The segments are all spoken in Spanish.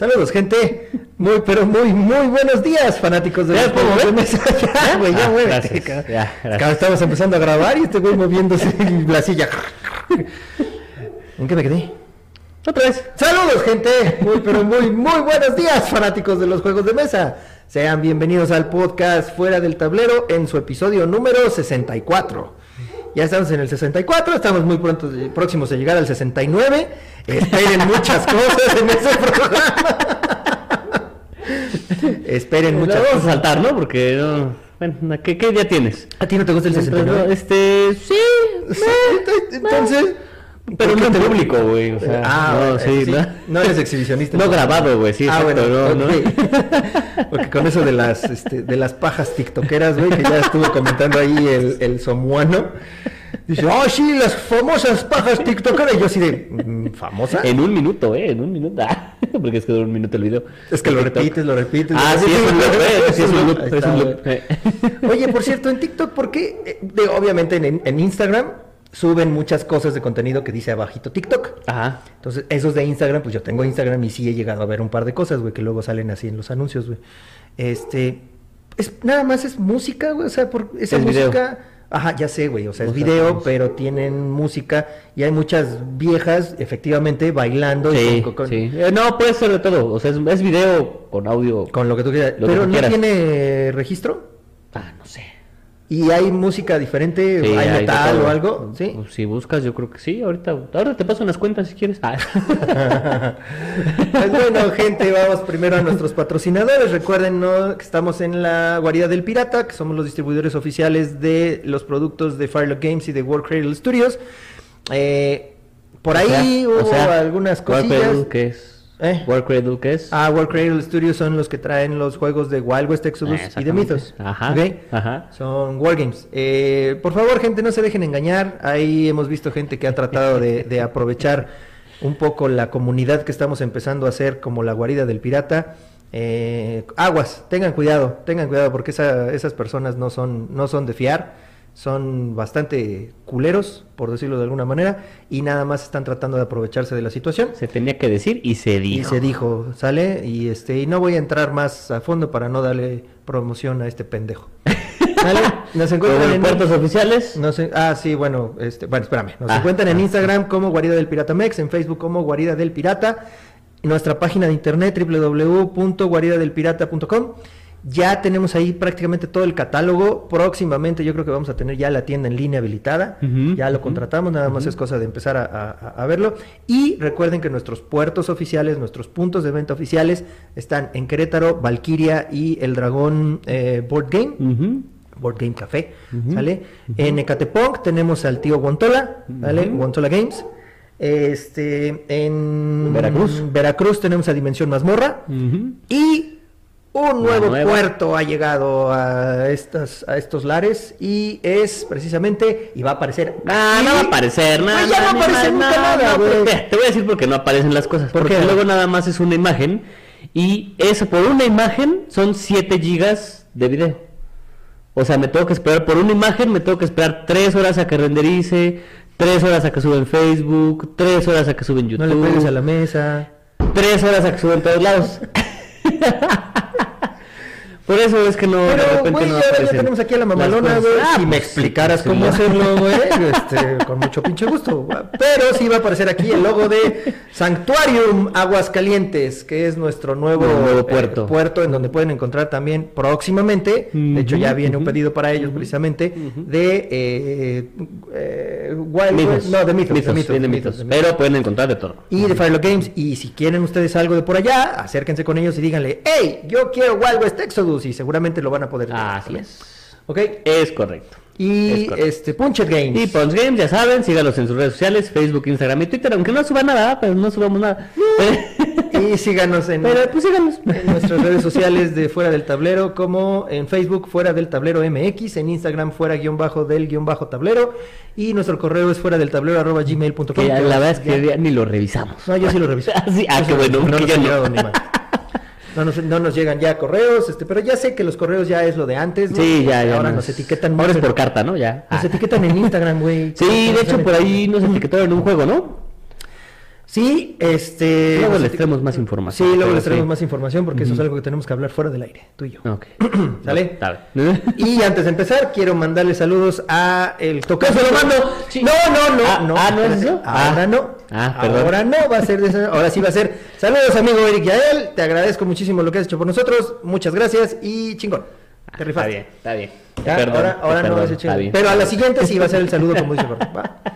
Saludos, gente. Muy, pero muy, muy buenos días, fanáticos de ¿Ya los puedo juegos de mover? mesa. Ya, güey, ya Ah, gracias. cabrón. Ya, gracias. Estamos empezando a grabar y este güey moviéndose en la silla. ¿En qué me quedé? Otra vez. Saludos, gente. Muy, pero muy, muy buenos días, fanáticos de los juegos de mesa. Sean bienvenidos al podcast Fuera del Tablero en su episodio número 64. Ya estamos en el 64, estamos muy pronto, próximos a llegar al 69. Esperen muchas cosas en ese programa. Esperen Lo muchas vamos a cosas. saltar, ¿no? Porque no. Bueno, ¿qué, qué día tienes? ¿A ti no te gusta el 69? Este, sí. Sí, Entonces, Pero ¿por no en público, güey. O sea, Ah, no, eh, sí, sí, ¿no? no eres exhibicionista. No grabado, güey, sí, Ah, exacto, bueno, no, ok. Porque con eso de las, este, de las pajas tiktokeras, güey, que ya estuvo comentando ahí el, el somuano. Dice, oh, sí, las famosas pajas tiktokeras. Y yo así de, mm, ¿famosa? En un minuto, ¿eh? En un minuto. Ah, porque es que dura un minuto el video. Es que lo TikTok. repites, lo repites. Ah, sí, es un loop, eh, sí, es un loop, eh. Oye, por cierto, en TikTok, ¿por qué? Eh, de- obviamente en, en Instagram suben muchas cosas de contenido que dice abajito TikTok. Ajá. Entonces, esos de Instagram, pues yo tengo Instagram y sí he llegado a ver un par de cosas, güey, que luego salen así en los anuncios, güey. Este, es, nada más es música, güey, o sea, por esa video. música... Ajá, ya sé, güey, o sea, es video, pero tienen música y hay muchas viejas, efectivamente, bailando y Sí, con, con- sí. Eh, no, puede ser de todo. O sea, es, es video con audio. con lo que tú quieras. Que pero no tiene registro Ah, no sé. Y hay música diferente, Sí, hay de metal o algo, ¿sí? Pues, Si buscas, yo creo que sí. Ahorita, ahora te paso unas cuentas si quieres. Ah. Pues bueno, gente, vamos primero a nuestros patrocinadores. Recuerden ¿no? que estamos en la guarida del pirata, que somos los distribuidores oficiales de los productos de Firelock Games y de World Cradle Studios. Eh, por O ahí sea, hubo o sea, algunas cosillas. ¿qué es? ¿Eh? War Cradle, ¿qué es? Ah, World Cradle Studios son los que traen los juegos de Wild West Exodus y de. Mythos. Ajá, ajá. Son Wargames. Eh, por favor, gente, no se dejen engañar. Ahí hemos visto gente que ha tratado de, de aprovechar un poco la comunidad que estamos empezando a hacer como la guarida del pirata. Eh, aguas, tengan cuidado, tengan cuidado porque esa- esas personas no son, no son de fiar. Son bastante culeros, por decirlo de alguna manera, y nada más están tratando de aprovecharse de la situación. Se tenía que decir y se dijo. Y se dijo, sale, y este, y no voy a entrar más a fondo para no darle promoción a este pendejo. ¿Vale? Nos encuentran en puertos oficiales. no sé, ah, sí, bueno, este, bueno, espérame. Nos Ah, encuentran en ah. Instagram como Guarida del Pirata Mex, en Facebook como Guarida del Pirata, en nuestra página de internet www.guaridadelpirata.com. Ya tenemos ahí prácticamente todo el catálogo. Próximamente yo creo que vamos a tener ya la tienda en línea habilitada. Ya lo contratamos, nada más es cosa de empezar a, a- a verlo. Y recuerden que nuestros puertos oficiales, nuestros puntos de venta oficiales están en Querétaro, Valkyria y el Dragón eh, Board Game. Board Game Café, ¿sale? En Ecatepec tenemos al tío Guantola, ¿vale? Guantola Games. Este, en Veracruz. Veracruz tenemos a Dimensión Mazmorra y un nuevo puerto ha llegado a estas a estos lares y es precisamente y va a aparecer Ah, aquí. no va a aparecer nada. Pues ya no aparece nunca nada, güey. porque- Te voy a decir por qué no aparecen las cosas. ¿Por porque qué? luego nada más es una imagen. Y eso por una imagen son 7 gigas de video. O sea, me tengo que esperar por una imagen, me tengo que esperar 3 horas a que renderice, 3 horas a que suba en Facebook, 3 horas a que suba en No YouTube, le pegues a la mesa. 3 horas a que suba en todos lados. Por eso es que no, de Pero, repente güey, no ya, ya tenemos aquí a la mamalona, güey. Ah, si me pues, explicaras sí, cómo hacerlo, güey, este, con mucho pinche gusto. Pero sí va a aparecer aquí el logo de Sanctuarium Aguascalientes, que es nuestro nuevo, eh, puerto. puerto en donde pueden encontrar también próximamente, de hecho ya viene un pedido para ellos precisamente, de eh, eh, Wild Mitos. West- no, de mitos, de Mitos, de mitos. mitos, de mitos. Pero pueden encontrar de todo. Y de Firelock Games. Y si quieren ustedes algo de por allá, acérquense con ellos y díganle, hey, yo quiero Wild West Exodus. Y seguramente lo van a poder tener Así es. ¿Ok? Es correcto. Y Es correcto. este, Punchet Games. Y Pons Games, ya saben, sígalos en sus redes sociales, Facebook, Instagram y Twitter, aunque no suba nada, pero no subamos nada. Y síganos en, pero pues síganos. en nuestras redes sociales de Fuera del Tablero, como en Facebook Fuera del Tablero MX, en Instagram Fuera guion bajo del guion bajo tablero. Y nuestro correo es fuera del tablero arroba gmail.com. La verdad es que ya ni lo revisamos. No, yo sí lo revisé. Ah, sí, ah, qué bueno. No ha no. No nos, no nos llegan ya correos, este, pero ya sé que los correos ya es lo de antes. Sí, ya, ya. Ahora no nos etiquetan Ahora es por carta, ¿no? Ya. Nos Ah. etiquetan en Instagram, güey. Sí, de hecho por ahí nos etiquetaron en un juego, ¿no? Sí, este... Luego pues, les traemos más Sí, información. luego pero les traemos sí. más información porque eso es algo que tenemos que hablar fuera del aire, tú y yo. Ok. ¿Sale? Bien. Y antes de empezar, quiero mandarle saludos a el tocayo. se lo mando! Sí. No, no, no, Ah, no. ah, ¿no es eso? Ahora Ah. no. Ah, perdón. Ahora no va a ser de esa. Ahora sí va a ser. Saludos, amigo Eric Yael. Te agradezco muchísimo lo que has hecho por nosotros. Muchas gracias y chingón. Te Está bien, está bien. Perdón, ahora ahora no va a ser chingón. Pero a la siguiente sí va a ser el saludo como dice. Va.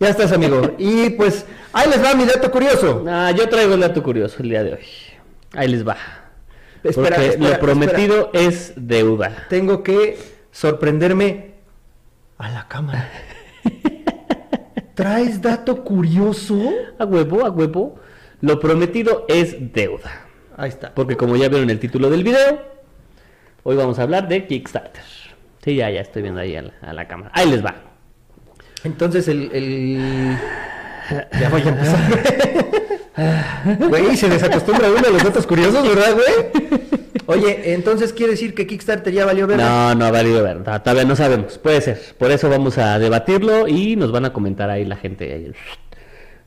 Ya estás, amigo. Y pues, ahí les va mi dato curioso. Ah, yo traigo el dato curioso el día de hoy. Ahí les va. Espera, Porque espera, lo prometido es deuda. Tengo que sorprenderme a la cámara. ¿Traes dato curioso? A huevo, a huevo. Lo prometido es deuda. Ahí está. Porque como ya vieron el título del video, hoy vamos a hablar de Kickstarter. Sí, ya, ya estoy viendo ahí a la, a la cámara. Ahí les va. Entonces el, el... Ya voy a empezar. Güey, se desacostumbra uno a los datos curiosos, ¿verdad, güey? Oye, entonces quiere decir que Kickstarter ya valió ver. No, no ha valido ver. no, Todavía no sabemos. Puede ser. Por eso vamos a debatirlo y nos van a comentar ahí la gente. ahí,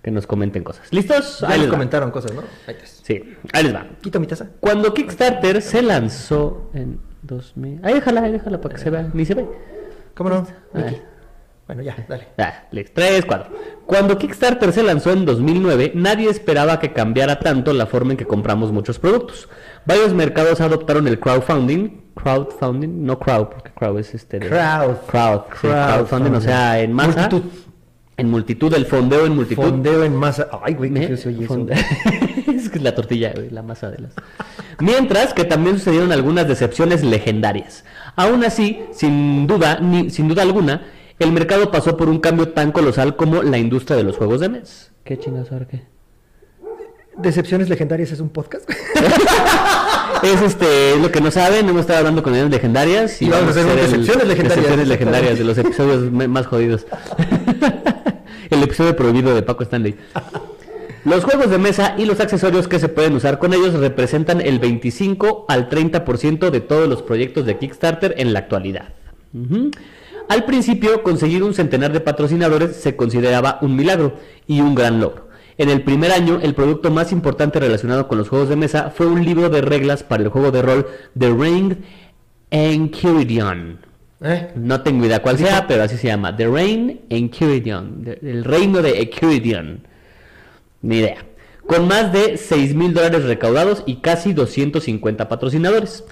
que nos comenten cosas. ¿Listos? Ya Ahí les va. comentaron cosas, ¿no? Ahí está. Sí, ahí les va. Quito mi taza. Cuando Kickstarter se lanzó en 2000... Ahí déjala, ahí déjala para que se vea. Ni se ve. ¿Cómo no? Ah. Bueno, ya, dale. Ah, listo. Tres, cuatro. Cuando Kickstarter se lanzó en 2009, nadie esperaba que cambiara tanto la forma en que compramos muchos productos. Varios mercados adoptaron el crowdfunding. Crowdfunding, no crowd, porque crowd es este. de- Crowd. Crowd. crowdfunding, o sea, en masa. Multitud. En multitud, el fondeo en multitud. Fondeo en masa. Ay, güey, qué feo se oye eso. es que es la tortilla, güey, la masa de las. Mientras que también sucedieron algunas decepciones legendarias. Aún así, sin duda, ni, sin duda alguna, el mercado pasó por un cambio tan colosal como la industria de los juegos de mes. ¿Qué chingas ahora qué? Decepciones legendarias es un podcast. Es este, es lo que no saben, hemos estado hablando con ellos legendarias Y vamos a hacer el- decepciones legendarias. decepciones legendarias de los episodios más jodidos. el episodio prohibido de Paco Stanley. Los juegos de mesa y los accesorios que se pueden usar con ellos representan el 25 al 30% de todos los proyectos de Kickstarter en la actualidad. Ujú. Al principio, conseguir un centenar de patrocinadores se consideraba un milagro y un gran logro. En el primer año, el producto más importante relacionado con los juegos de mesa fue un libro de reglas para el juego de rol The Ring Enchiridion. ¿Eh? No tengo idea cuál sea, pero así se llama. The Reign Enchiridion. El reino de Enchiridion. Ni idea. Con más de 6 mil dólares recaudados y casi 250 patrocinadores.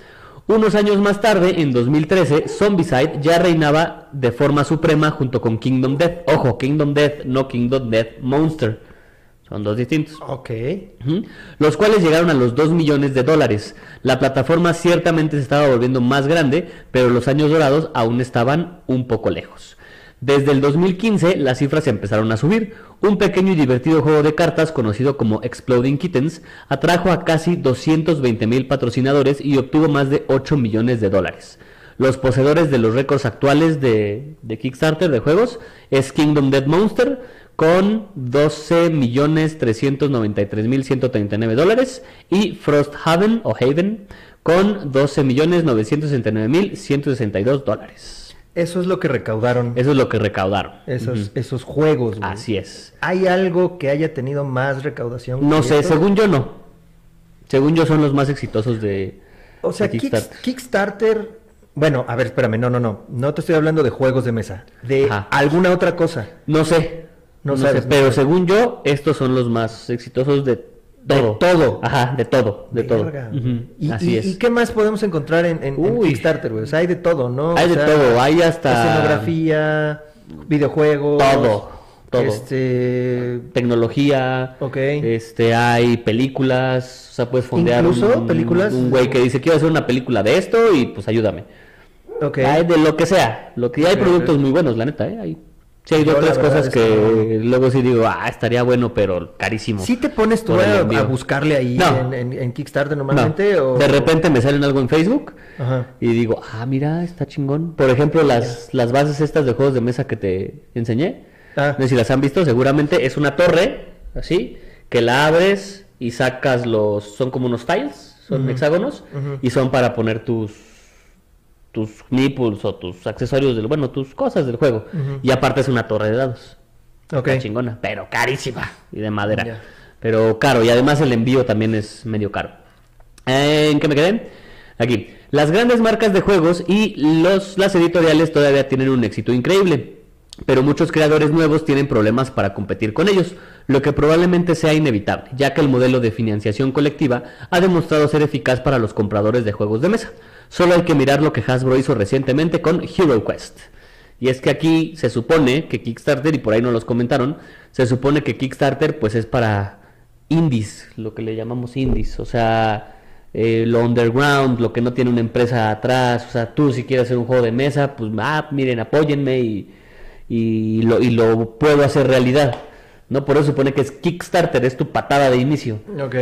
Unos años más tarde, en 2013, Zombicide ya reinaba de forma suprema junto con Kingdom Death. Ojo, Kingdom Death, no Kingdom Death Monster. Son dos distintos. Ok. Los cuales llegaron a los 2 millones de dólares. La plataforma ciertamente se estaba volviendo más grande, pero los años dorados aún estaban un poco lejos. Desde el 2015 las cifras empezaron a subir. Un pequeño y divertido juego de cartas conocido como Exploding Kittens atrajo a casi 220 mil patrocinadores y obtuvo más de 8 millones de dólares. Los poseedores de los récords actuales de, Kickstarter de juegos es Kingdom Dead Monster con 12.393.139 dólares y Frosthaven o Haven con 12.969.162 dólares. Eso es lo que recaudaron Eso es lo que recaudaron. esos, esos juegos. güey. Así es. ¿Hay algo que haya tenido más recaudación? No sé, esto? según yo no. Según yo son los más exitosos de, O sea, de Kickstarter. Kickstarter. Bueno, a ver, espérame, no, no, no. No te estoy hablando de juegos de mesa. De Ajá. alguna otra cosa. No sé. No No, sabes, sé, no pero según yo, estos son los más exitosos de todo. todo. Ajá, de todo, de todo. ¿Y, Así y- es. ¿Y qué más podemos encontrar en, en-. Kickstarter, güey? O sea, hay de todo, ¿no? Hay O de todo, hay hasta- Escenografía, videojuegos. Todo, todo. Este... Tecnología, Ok. este, hay películas, o sea, puedes fondear ¿Incluso un, películas? un güey que dice, quiero hacer una película de esto y pues ayúdame. Ok. Hay de lo que sea, lo que hay Ok, productos muy buenos, la neta, ¿eh? Hay, sí hay verdad cosas que que luego sí digo, ah, estaría bueno, pero carísimo. ¿Sí te pones tú a, buscarle ahí No. en, en- en Kickstarter No, normalmente? o... De repente me salen algo en Facebook Ajá. y digo, ah, mira, está chingón. Por ejemplo, las, las bases estas de juegos de mesa que te enseñé, Ah. no sé si las han visto, seguramente es una torre, así, que la abres y sacas los, son como unos tiles, son hexágonos, y son para poner tus tus nipples o tus accesorios del, bueno, tus cosas del juego. Y aparte es una torre de dados. Ok. Está chingona, pero carísima y de madera. Pero caro, y además el envío también es medio caro. ¿En qué me quedé? Aquí. Las grandes marcas de juegos y los, las editoriales todavía tienen un éxito increíble, pero muchos creadores nuevos tienen problemas para competir con ellos, lo que probablemente sea inevitable, ya que el modelo de financiación colectiva ha demostrado ser eficaz para los compradores de juegos de mesa. Solo hay que mirar lo que Hasbro hizo recientemente con Hero Quest. Y es que aquí se supone que Kickstarter, y por ahí no los comentaron, se supone que Kickstarter pues es para indies, lo que le llamamos indies, o sea, eh, lo underground, lo que no tiene una empresa atrás, o sea, tú si quieres hacer un juego de mesa, pues ah, miren, apóyenme y, y, lo, y lo puedo hacer realidad. ¿no? Por eso supone que es Kickstarter, es tu patada de inicio. Ok.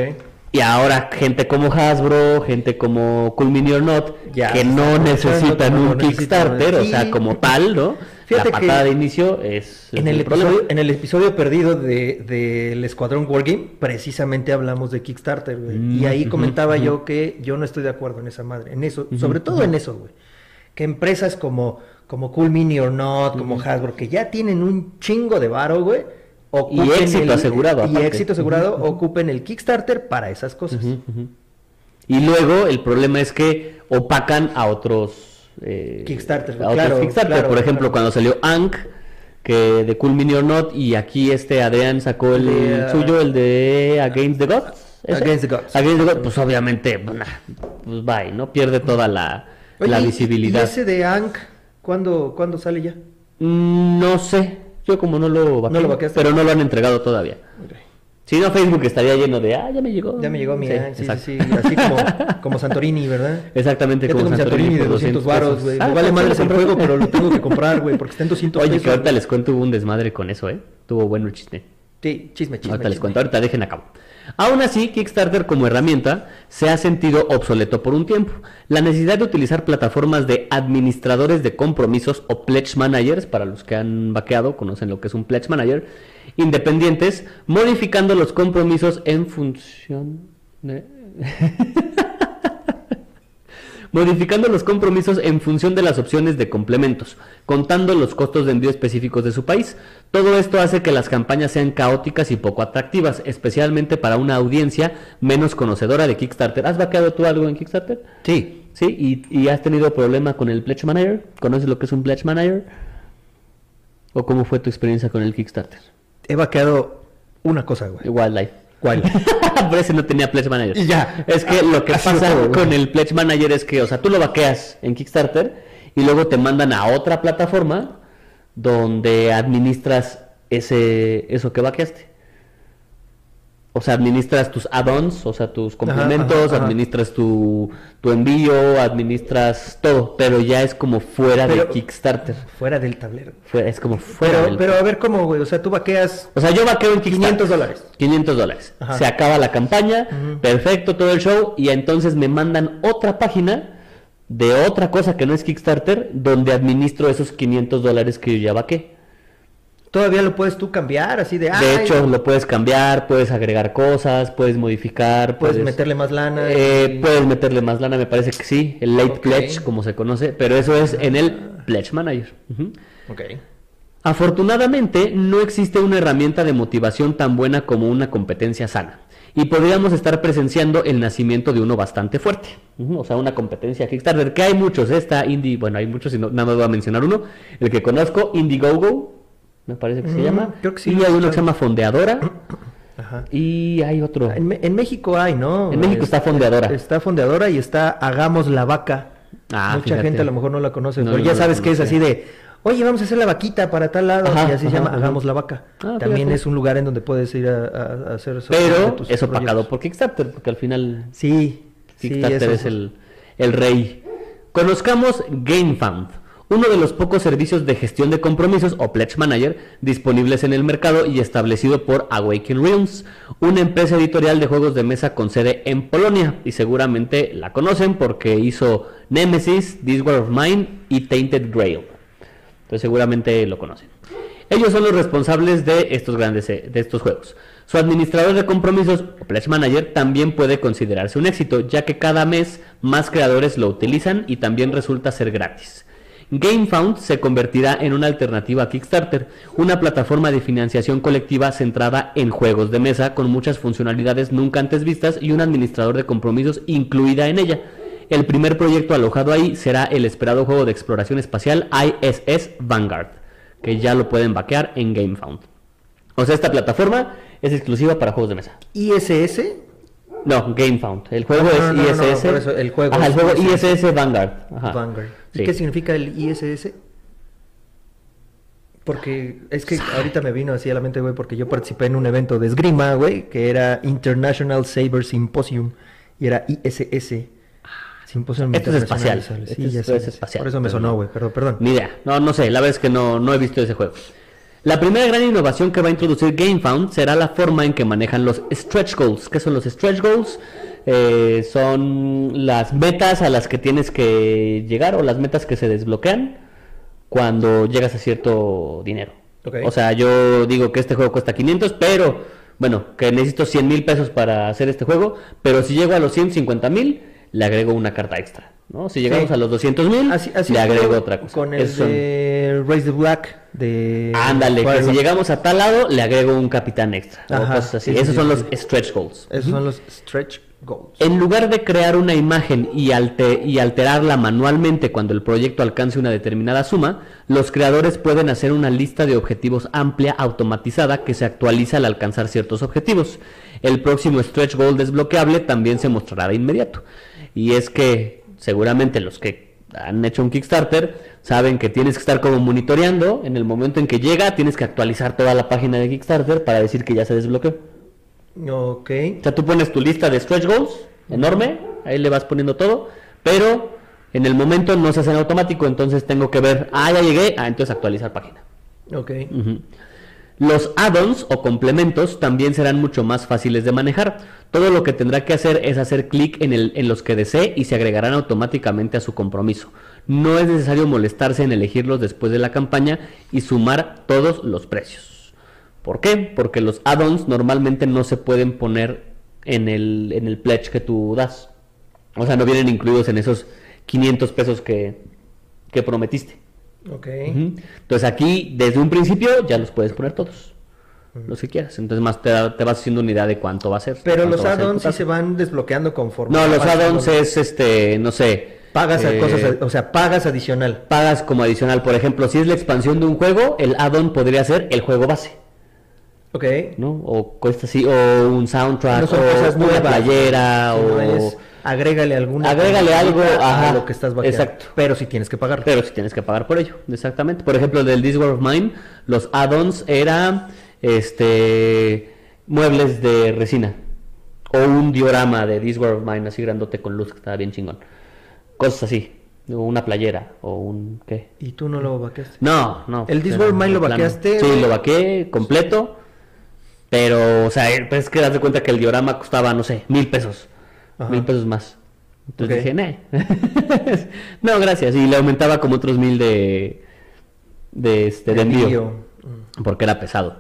Y ahora gente como Hasbro, gente como Cool Mini or Not, Ya, que no necesitan un no Kickstarter, o sea, como tal, ¿no? Fíjate la que patada de inicio es, En el, problema. episodio, en el episodio perdido de- del Escuadrón Wargame, precisamente hablamos de Kickstarter, güey. Mm, y ahí comentaba yo que yo no estoy de acuerdo en esa madre, en eso, sobre todo en eso, güey. Que empresas como, como Cool Mini or Not, como. Hasbro, que ya tienen un chingo de varo, güey. Y éxito asegurado, Y éxito asegurado, ocupen el Kickstarter para esas cosas. Y luego el problema es que opacan a otros eh, Kickstarter, a otros claro, Kickstarter. claro, Por ejemplo, claro. cuando salió Ank, que de Cool Mini or Not, y aquí este Adrián sacó el De, ah, suyo, el de Against the Gods. ¿ese? Against the Gods. Against the Gods, pues obviamente, pues, pues bye, ¿no? Pierde toda la, Oye, la ¿y- visibilidad. ¿Y ese de Ank, ¿cuándo, ¿cuándo sale ya? Mm, No sé, yo como no lo vaqué, ¿No lo vaqueaste? pero no lo han entregado todavía. Si no, Facebook estaría lleno de, ah, ya me llegó. Ya me llegó mi Sí, Ank, sí, sí, exacto. sí, así como, como Santorini, ¿verdad? Exactamente Ya como tengo mi Santorini de por 200 varos, güey. Ah, Me vale ¿sí madres el juego, pero lo tengo que comprar, güey, porque está en 200 Oye, pesos. que ahorita les cuento hubo un desmadre con eso, ¿eh? Tuvo bueno el chiste. Sí, chisme, chisme. ahorita les chisme. cuento, ahorita dejen a cabo. Aún así, Kickstarter como herramienta se ha sentido obsoleto por un tiempo. La necesidad de utilizar plataformas de administradores de compromisos o pledge managers, para los que han vaqueado, conocen lo que es un pledge manager, independientes, modificando los compromisos en función de... modificando los compromisos en función de las opciones de complementos, contando los costos de envío específicos de su país. Todo esto hace que las campañas sean caóticas y poco atractivas, especialmente para una audiencia menos conocedora de Kickstarter. ¿Has vaqueado tú algo en Kickstarter? Sí. Sí, y, y has tenido problema con el Pledge Manager. ¿Conoces lo que es un Pledge Manager? ¿O cómo fue tu experiencia con el Kickstarter? He vaqueado una cosa, güey. Wildlife. ¿Cuál? Por eso no tenía Pledge Manager. Y ya. Es que lo que pasa todo, con el Pledge Manager es que, o sea, tú lo vaqueas en Kickstarter y luego te mandan a otra plataforma donde administras ese eso que vaqueaste. O sea, administras tus add-ons, o sea, tus complementos, ajá, ajá. administras tu, tu envío, administras todo, pero ya es como fuera de Kickstarter. Fuera del tablero. Fuera- es como fuera Pero, del- pero a ver cómo, güey. O sea, tú vaqueas. o sea, yo vaqueo en Kickstarter. 500 dólares. 500 dólares. Se acaba la campaña, perfecto todo el show, y entonces me mandan otra página de otra cosa que no es Kickstarter, donde administro esos 500 dólares que yo ya vaqué. Todavía lo puedes tú cambiar, así de. De hecho, lo puedes cambiar, puedes agregar cosas, puedes modificar, Puedes meterle más lana. eh, y- puedes meterle más lana, me parece que sí, el late pledge, como se conoce, pero eso es en el Pledge Manager. Ujú. Ok. Afortunadamente, no existe una herramienta de motivación tan buena como una competencia sana. Y podríamos estar presenciando el nacimiento de uno bastante fuerte. O sea, una competencia Kickstarter, que hay muchos. Esta Indie, bueno, hay muchos, y no- nada más voy a mencionar uno. El que conozco, Indiegogo, me parece que se Mm, llama. creo que sí Y hay uno que se llama Fondeadora. Ajá. Y hay otro. En, México hay, ¿no? En México está Fondeadora. Está fondeadora y está Hagamos la Vaca. Ah, Mucha fíjate. gente a lo mejor no la conoce, No, pero no ya sabes que es así de, oye, vamos a hacer la vaquita para tal lado, Ajá, y así se llama. Hagamos la Vaca. Ah, También fíjate. es un lugar en donde puedes ir a, hacer esos- Pero es opacado por Kickstarter, porque al final Sí, sí, Kickstarter eso- es el, el rey. Conozcamos GameFound, uno de los pocos servicios de gestión de compromisos o Pledge Manager disponibles en el mercado y establecido por Awaken Realms, una empresa editorial de juegos de mesa con sede en Polonia. Y seguramente la conocen porque hizo Nemesis, This War of Mine y Tainted Grail. Entonces seguramente lo conocen. Ellos son los responsables de estos grandes eh, de estos juegos. Su administrador de compromisos o Pledge Manager también puede considerarse un éxito, ya que cada mes más creadores lo utilizan y también resulta ser gratis. GameFound se convertirá en una alternativa a Kickstarter, una plataforma de financiación colectiva centrada en juegos de mesa con muchas funcionalidades nunca antes vistas y un administrador de compromisos incluida en ella. El primer proyecto alojado ahí será el esperado juego de exploración espacial ISS Vanguard, que ya lo pueden vaquear en GameFound. O sea, esta plataforma es exclusiva para juegos de mesa. ISS. No, GameFound. El juego No, es no, no, no, ISS. eso, el juego Ajá, el es juego ISS. ISS Vanguard. Ajá. Vanguard. ¿Y qué significa el ISS? Porque es que ahorita me vino así a la mente, güey, porque yo participé en un evento de esgrima, güey, que era International Saber Symposium y era ISS. Simposium Esto es espacial. Sí, es- es espacial, Por eso me sonó, güey, perdón, perdón. Ni idea. No, no sé. La verdad es que no, no he visto ese juego. La primera gran innovación que va a introducir GameFound será la forma en que manejan los stretch goals. ¿Qué son los stretch goals? Eh, son las metas a las que tienes que llegar o las metas que se desbloquean cuando llegas a cierto dinero. Ok. O sea, yo digo que este juego cuesta 500, pero bueno, que necesito 100 mil pesos para hacer este juego, pero si llego a los 150 mil, le agrego una carta extra. ¿No? Si llegamos Sí. a los 200 mil, Así, así le agrego otra cosa. Con el Esos son- de Raise the Black de... Ándale, que si llegamos a tal lado, le agrego un capitán extra. o Ajá, cosas así. sí, sí, Esos sí, son los stretch goals. Esos son los stretch goals. En lugar de crear una imagen y, y alterarla manualmente cuando el proyecto alcance una determinada suma, los creadores pueden hacer una lista de objetivos amplia automatizada que se actualiza al alcanzar ciertos objetivos. El próximo stretch goal desbloqueable también se mostrará de inmediato. Y es que seguramente los que han hecho un Kickstarter saben que tienes que estar como monitoreando. En el momento en que llega, tienes que actualizar toda la página de Kickstarter para decir que ya se desbloqueó. Ok. O sea, tú pones tu lista de stretch goals, enorme, ahí le vas poniendo todo, pero en el momento no se hace en automático, entonces tengo que ver, ah, ya llegué, ah, entonces actualizar página. Ok. Los add-ons o complementos también serán mucho más fáciles de manejar. Todo lo que tendrá que hacer es hacer clic en, en los que desee y se agregarán automáticamente a su compromiso. No es necesario molestarse en elegirlos después de la campaña y sumar todos los precios. ¿Por qué? Porque los add-ons normalmente no se pueden poner en el, en el pledge que tú das. O sea, no vienen incluidos en esos 500 pesos que, que prometiste. Ok. Entonces aquí, desde un principio, ya los puedes poner todos. Los que quieras. Entonces más te, te vas haciendo una idea de cuánto va a ser. Pero los add-ons sí se van desbloqueando conforme. No, los add-ons es, este, no sé. Pagas eh, cosas, o sea, pagas adicional. Pagas como adicional. Por ejemplo, si es la expansión de un juego, el add-on podría ser el juego base. Ok. ¿no? O cuesta así, o un soundtrack, No son o cosas una nuevas. playera, sino o... es agrégale alguna Agrégale algo, a lo que estás vaqueando. exacto. Pero sí tienes que pagarlo. Pero si tienes que pagar por ello, exactamente. Por ejemplo, del This of Mine, los add-ons era este muebles de resina. O un diorama de This of Mine así grandote con luz que estaba bien chingón. Cosas así. O una playera. O un ¿qué? Y tú no lo vaqueaste. No, no. ¿El This War of Mine lo vaqueaste? Sí, lo vaqué completo. Pero, o sea, eh, pues es que das de cuenta que el diorama costaba, no sé, mil pesos. Ajá. Mil pesos más. Entonces dije, "Nee". no, gracias. Y le aumentaba como otros mil de, de, este, de envío. Mm. Porque era pesado.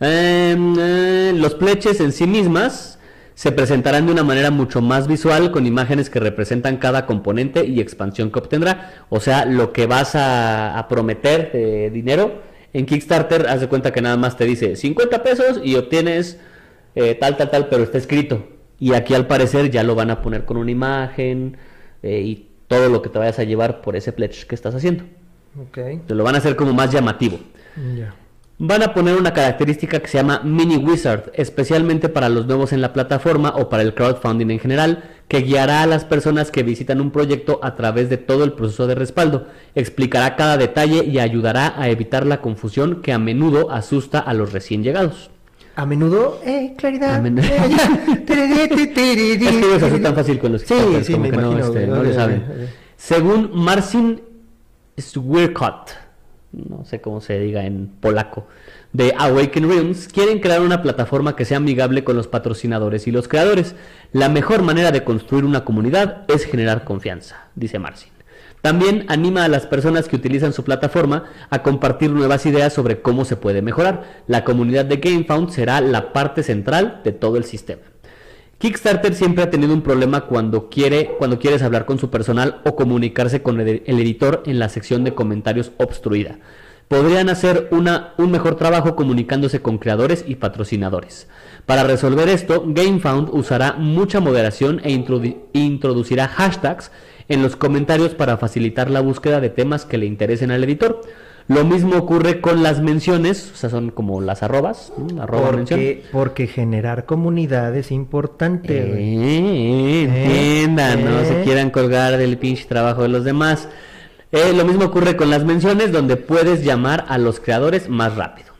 Em, eh, los pleches en sí mismas se presentarán de una manera mucho más visual con imágenes que representan cada componente y expansión que obtendrá. O sea, lo que vas a, a prometer de dinero en Kickstarter, haz de cuenta que nada más te dice 50 pesos y obtienes eh, tal, tal, tal, pero está escrito. Y aquí al parecer ya lo van a poner con una imagen eh, y todo lo que te vayas a llevar por ese pledge que estás haciendo. Ok. Te lo van a hacer como más llamativo. Ya. Van a poner una característica que se llama Mini Wizard, especialmente para los nuevos en la plataforma o para el crowdfunding en general, que guiará a las personas que visitan un proyecto a través de todo el proceso de respaldo, explicará cada detalle y ayudará a evitar la confusión que a menudo asusta a los recién llegados. A menudo, eh, claridad. A menudo. eh, Es que ellos así tan fácil con los Sí, Kickstarters, sí, como me que no, este, no saben. Según Marcin Swierkot, no sé cómo se diga en polaco, de Awaken Realms, quieren crear una plataforma que sea amigable con los patrocinadores y los creadores. La mejor manera de construir una comunidad es generar confianza, dice Marcin. También anima a las personas que utilizan su plataforma a compartir nuevas ideas sobre cómo se puede mejorar. La comunidad de GameFound será la parte central de todo el sistema. Kickstarter siempre ha tenido un problema cuando quiere, cuando quieres hablar con su personal o comunicarse con el, editor en la sección de comentarios obstruida. Podrían hacer una, un mejor trabajo comunicándose con creadores y patrocinadores. Para resolver esto, GameFound usará mucha moderación e introdu- introducirá hashtags en los comentarios para facilitar la búsqueda de temas que le interesen al editor. Lo mismo ocurre con las menciones, o sea, son como las arrobas, ¿no? arroba mención. Porque, generar comunidad es importante. güey. Eh, entiendan, no eh. se quieran colgar del pinche trabajo de los demás. Eh, lo mismo ocurre con las menciones, donde puedes llamar a los creadores más rápido.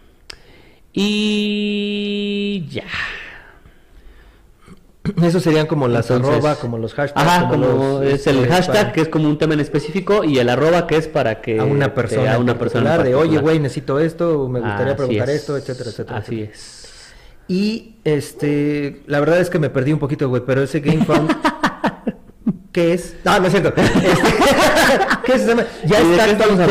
Y ya. Eso serían como las Entonces- arroba, como los hashtags. Ajá, como los, es el este, hashtag para- que es como un tema en específico y el arroba que es para que a una te- persona, a una persona de oye, güey, necesito esto, me gustaría Así preguntar es. esto, etcétera, etcétera. Así etcétera. es. Y este, la verdad es que me perdí un poquito, güey, pero ese GameFound, ¿qué es? No, no es cierto. Este, ¿Qué es? ¿Ya, ¿Y de está,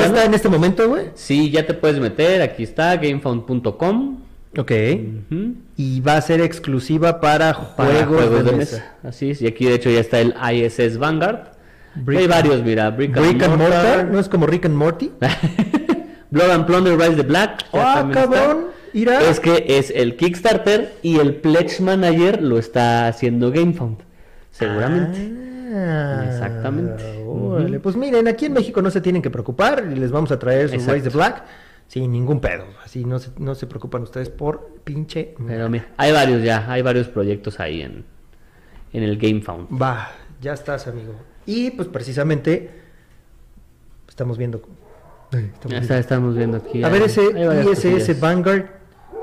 está en este momento, güey? Sí, ya te puedes meter, aquí está, gamefound.com. Ok. Y va a ser exclusiva para Para juegos, de, mesa. Así es, y aquí de hecho ya está el ISS Vanguard. Brick hay varios, mira, Brick, Rick and Mortar, ¿no es como Rick and Morty? Blood and Plunder Rise the Black. ¡Ah, está. cabrón! Es que es el Kickstarter y el Pledge Manager lo está haciendo GameFound. Seguramente. Ah, Exactamente. órale. Pues miren, aquí en México no se tienen que preocupar y les vamos a traer su. Rise the Black sin ningún pedo. Así no se, no se preocupan ustedes por pinche. Pero mira, hay varios ya, hay varios proyectos ahí en, en el GameFound. Va, ya estás, amigo. Y pues precisamente estamos viendo. Estamos Ya está, estamos viendo aquí. A hay- ver, ese ISS cosillas. Vanguard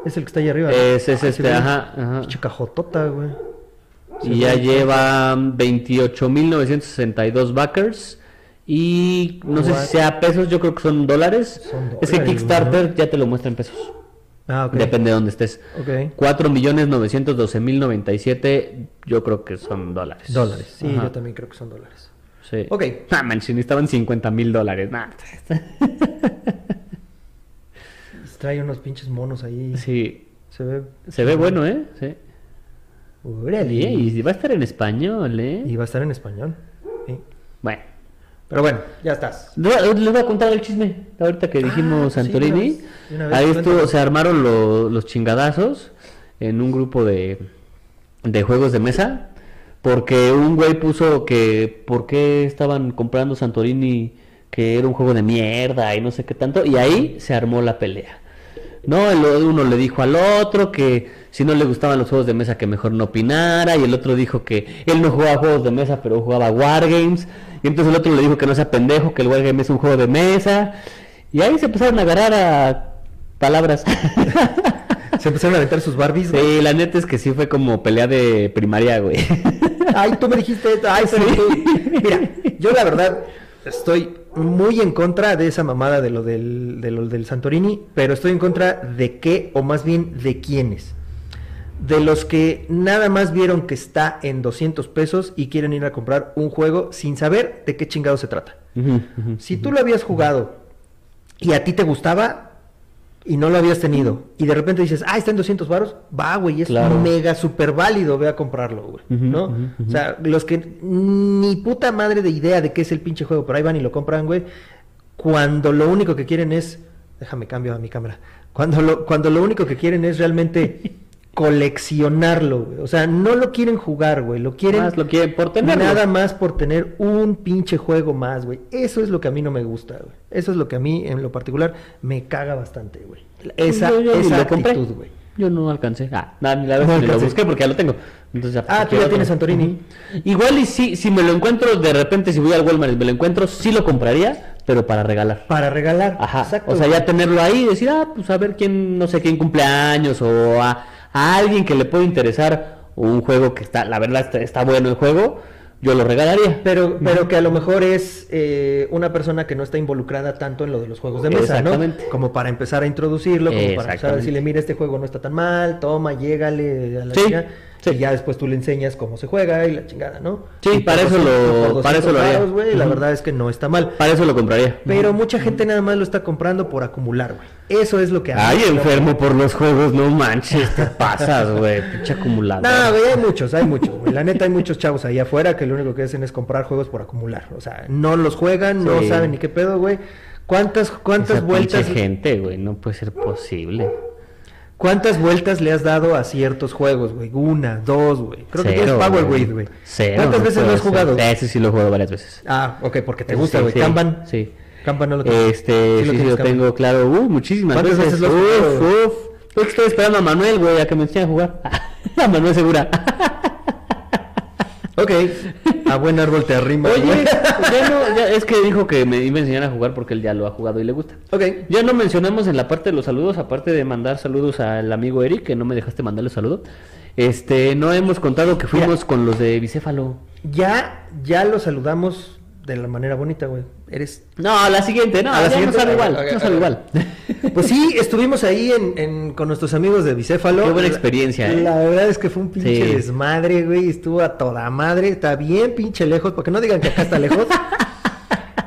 es el que está ahí arriba. ¿no? Es- es Ah, este, ajá, ajá. Pinche cajotota, güey. Y ya lleva 28.962 backers. Y no sé si sea pesos, yo creo que son dólares. Son es que dólares, Kickstarter ya te lo muestra en pesos. Ah, ok. Depende de dónde estés. Ok. 4.912.097, yo creo que son dólares. Dólares. Sí, Ajá. yo también creo que son dólares. Sí. Ok. Ah, manchen, estaban 50.000 dólares. Nah. Trae unos pinches monos ahí. Sí. Se ve. Se ve bueno, ¿eh? Sí. Órale. Y va a estar en español, ¿eh? Y va a estar en español. Sí. Bueno. Pero bueno, ya estás. Les voy a- contar el chisme. Ahorita que Ah, dijimos Santorini. una vez, una ahí estuvo, se armaron lo- los chingadazos en un grupo de, de juegos de mesa. Porque un güey puso que por qué estaban comprando Santorini que era un juego de mierda y no sé qué tanto. Y ahí se armó la pelea. No, el uno le dijo al otro que si no le gustaban los juegos de mesa que mejor no opinara y el otro dijo que él no jugaba juegos de mesa pero jugaba wargames y entonces el otro le dijo que no sea pendejo, que el wargame es un juego de mesa y ahí se empezaron a agarrar a palabras. Se empezaron a aventar sus Barbies. güey. sí, la neta es que sí fue como pelea de primaria, güey. Ay, tú me dijiste esto. Ay, tú. Mira, yo la verdad estoy muy en contra de esa mamada de lo del, de lo del Santorini, pero estoy en contra de qué, o más bien de quiénes. De los que nada más vieron que está en 200 pesos y quieren ir a comprar un juego sin saber de qué chingado se trata. Si tú lo habías jugado y a ti te gustaba y no lo habías tenido y de repente dices, ah, está en 200 varos, va, güey, es Claro. mega super válido, ve a comprarlo, güey, ¿no? O sea, los que ni puta madre de idea de qué es el pinche juego, pero ahí van y lo compran, güey, cuando lo único que quieren es, déjame cambio a mi cámara, cuando lo, cuando lo único que quieren es realmente coleccionarlo, güey. O sea, no lo quieren jugar, güey, lo quieren Más lo quieren por tenerlo. Nada más por tener un pinche juego más, güey. Eso es lo que a mí no me gusta, güey. Eso es lo que a mí, en lo particular, me caga bastante, güey. Esa, Yo- esa lo actitud, güey. Yo no alcancé. Ah, nada, ni la vez No lo busqué porque ya lo tengo. Entonces ya, Ah, pues, tú ya otro. tienes Santorini. Igual y si, si me lo encuentro de repente, si voy al Walmart y me lo encuentro, sí lo compraría, pero para regalar. Para regalar. Ajá. Exacto, o sea, güey. ya tenerlo ahí y decir, ah, pues a ver quién, no sé quién cumpleaños o a, a alguien que le puede interesar un juego que está, la verdad está, está bueno el juego, yo lo regalaría. Pero, pero que a lo mejor es eh, una persona que no está involucrada tanto en lo de los juegos de mesa, ¿no? Como para empezar a introducirlo, como para empezar a decirle, mira, este juego no está tan mal, toma, llégale a la Sí. Sí. Y ya después tú le enseñas cómo se juega y la chingada, ¿no? Sí, Y para eso lo- 200, por para eso lo 200 haría. La verdad es que no está mal. Para eso lo compraría. Pero mucha gente nada más lo está comprando por acumular, güey. Eso es lo que... Ay, enfermo por los juegos, no manches, te pasas, güey, pinche acumulado. No, güey, hay muchos, hay muchos, güey. La neta hay muchos chavos ahí afuera que lo único que hacen es comprar juegos por acumular. O sea, no los juegan, no saben ni qué pedo, güey. ¿Cuántas, cuántas Esa vueltas, gente, güey, no puede ser posible. Cuántas vueltas le has dado a ciertos juegos, güey? Una, dos, güey. Creo que tienes Cero, Power güey. Cero, ¿Cuántas no veces lo has jugado? Ese sí lo he jugado varias veces. Ah, ok, porque te gusta, güey. sí, Kanban. Sí. Kanban no lo tienes. Este, sí, lo sí, tienes, lo tengo, claro. Uh, muchísimas ¿Cuántas veces. veces lo has uf, jugado? uf. Yo estoy esperando a Manuel, güey, a que me enseñe a jugar. a Manuel Segura. Ok. A buen árbol te arrima, Oye, ya no, ya, es que dijo que me iba a enseñar a jugar porque él ya lo ha jugado y le gusta. Ok. Ya no mencionamos en la parte de los saludos, aparte de mandar saludos al amigo Eric, que no me dejaste mandarle saludo. Este, no hemos contado que fuimos con los de bicéfalo. Ya, ya lo saludamos de la manera bonita, güey. Eres No, la siguiente, no, A la siguiente, no sale igual, ok, no sale ok. igual. Pues sí, estuvimos ahí en, en- con nuestros amigos de Bicéfalo. Qué buena La- experiencia, ¿eh? La verdad es que fue un pinche Sí. desmadre, güey. Estuvo a toda madre. Está bien pinche lejos, porque no digan que acá está lejos.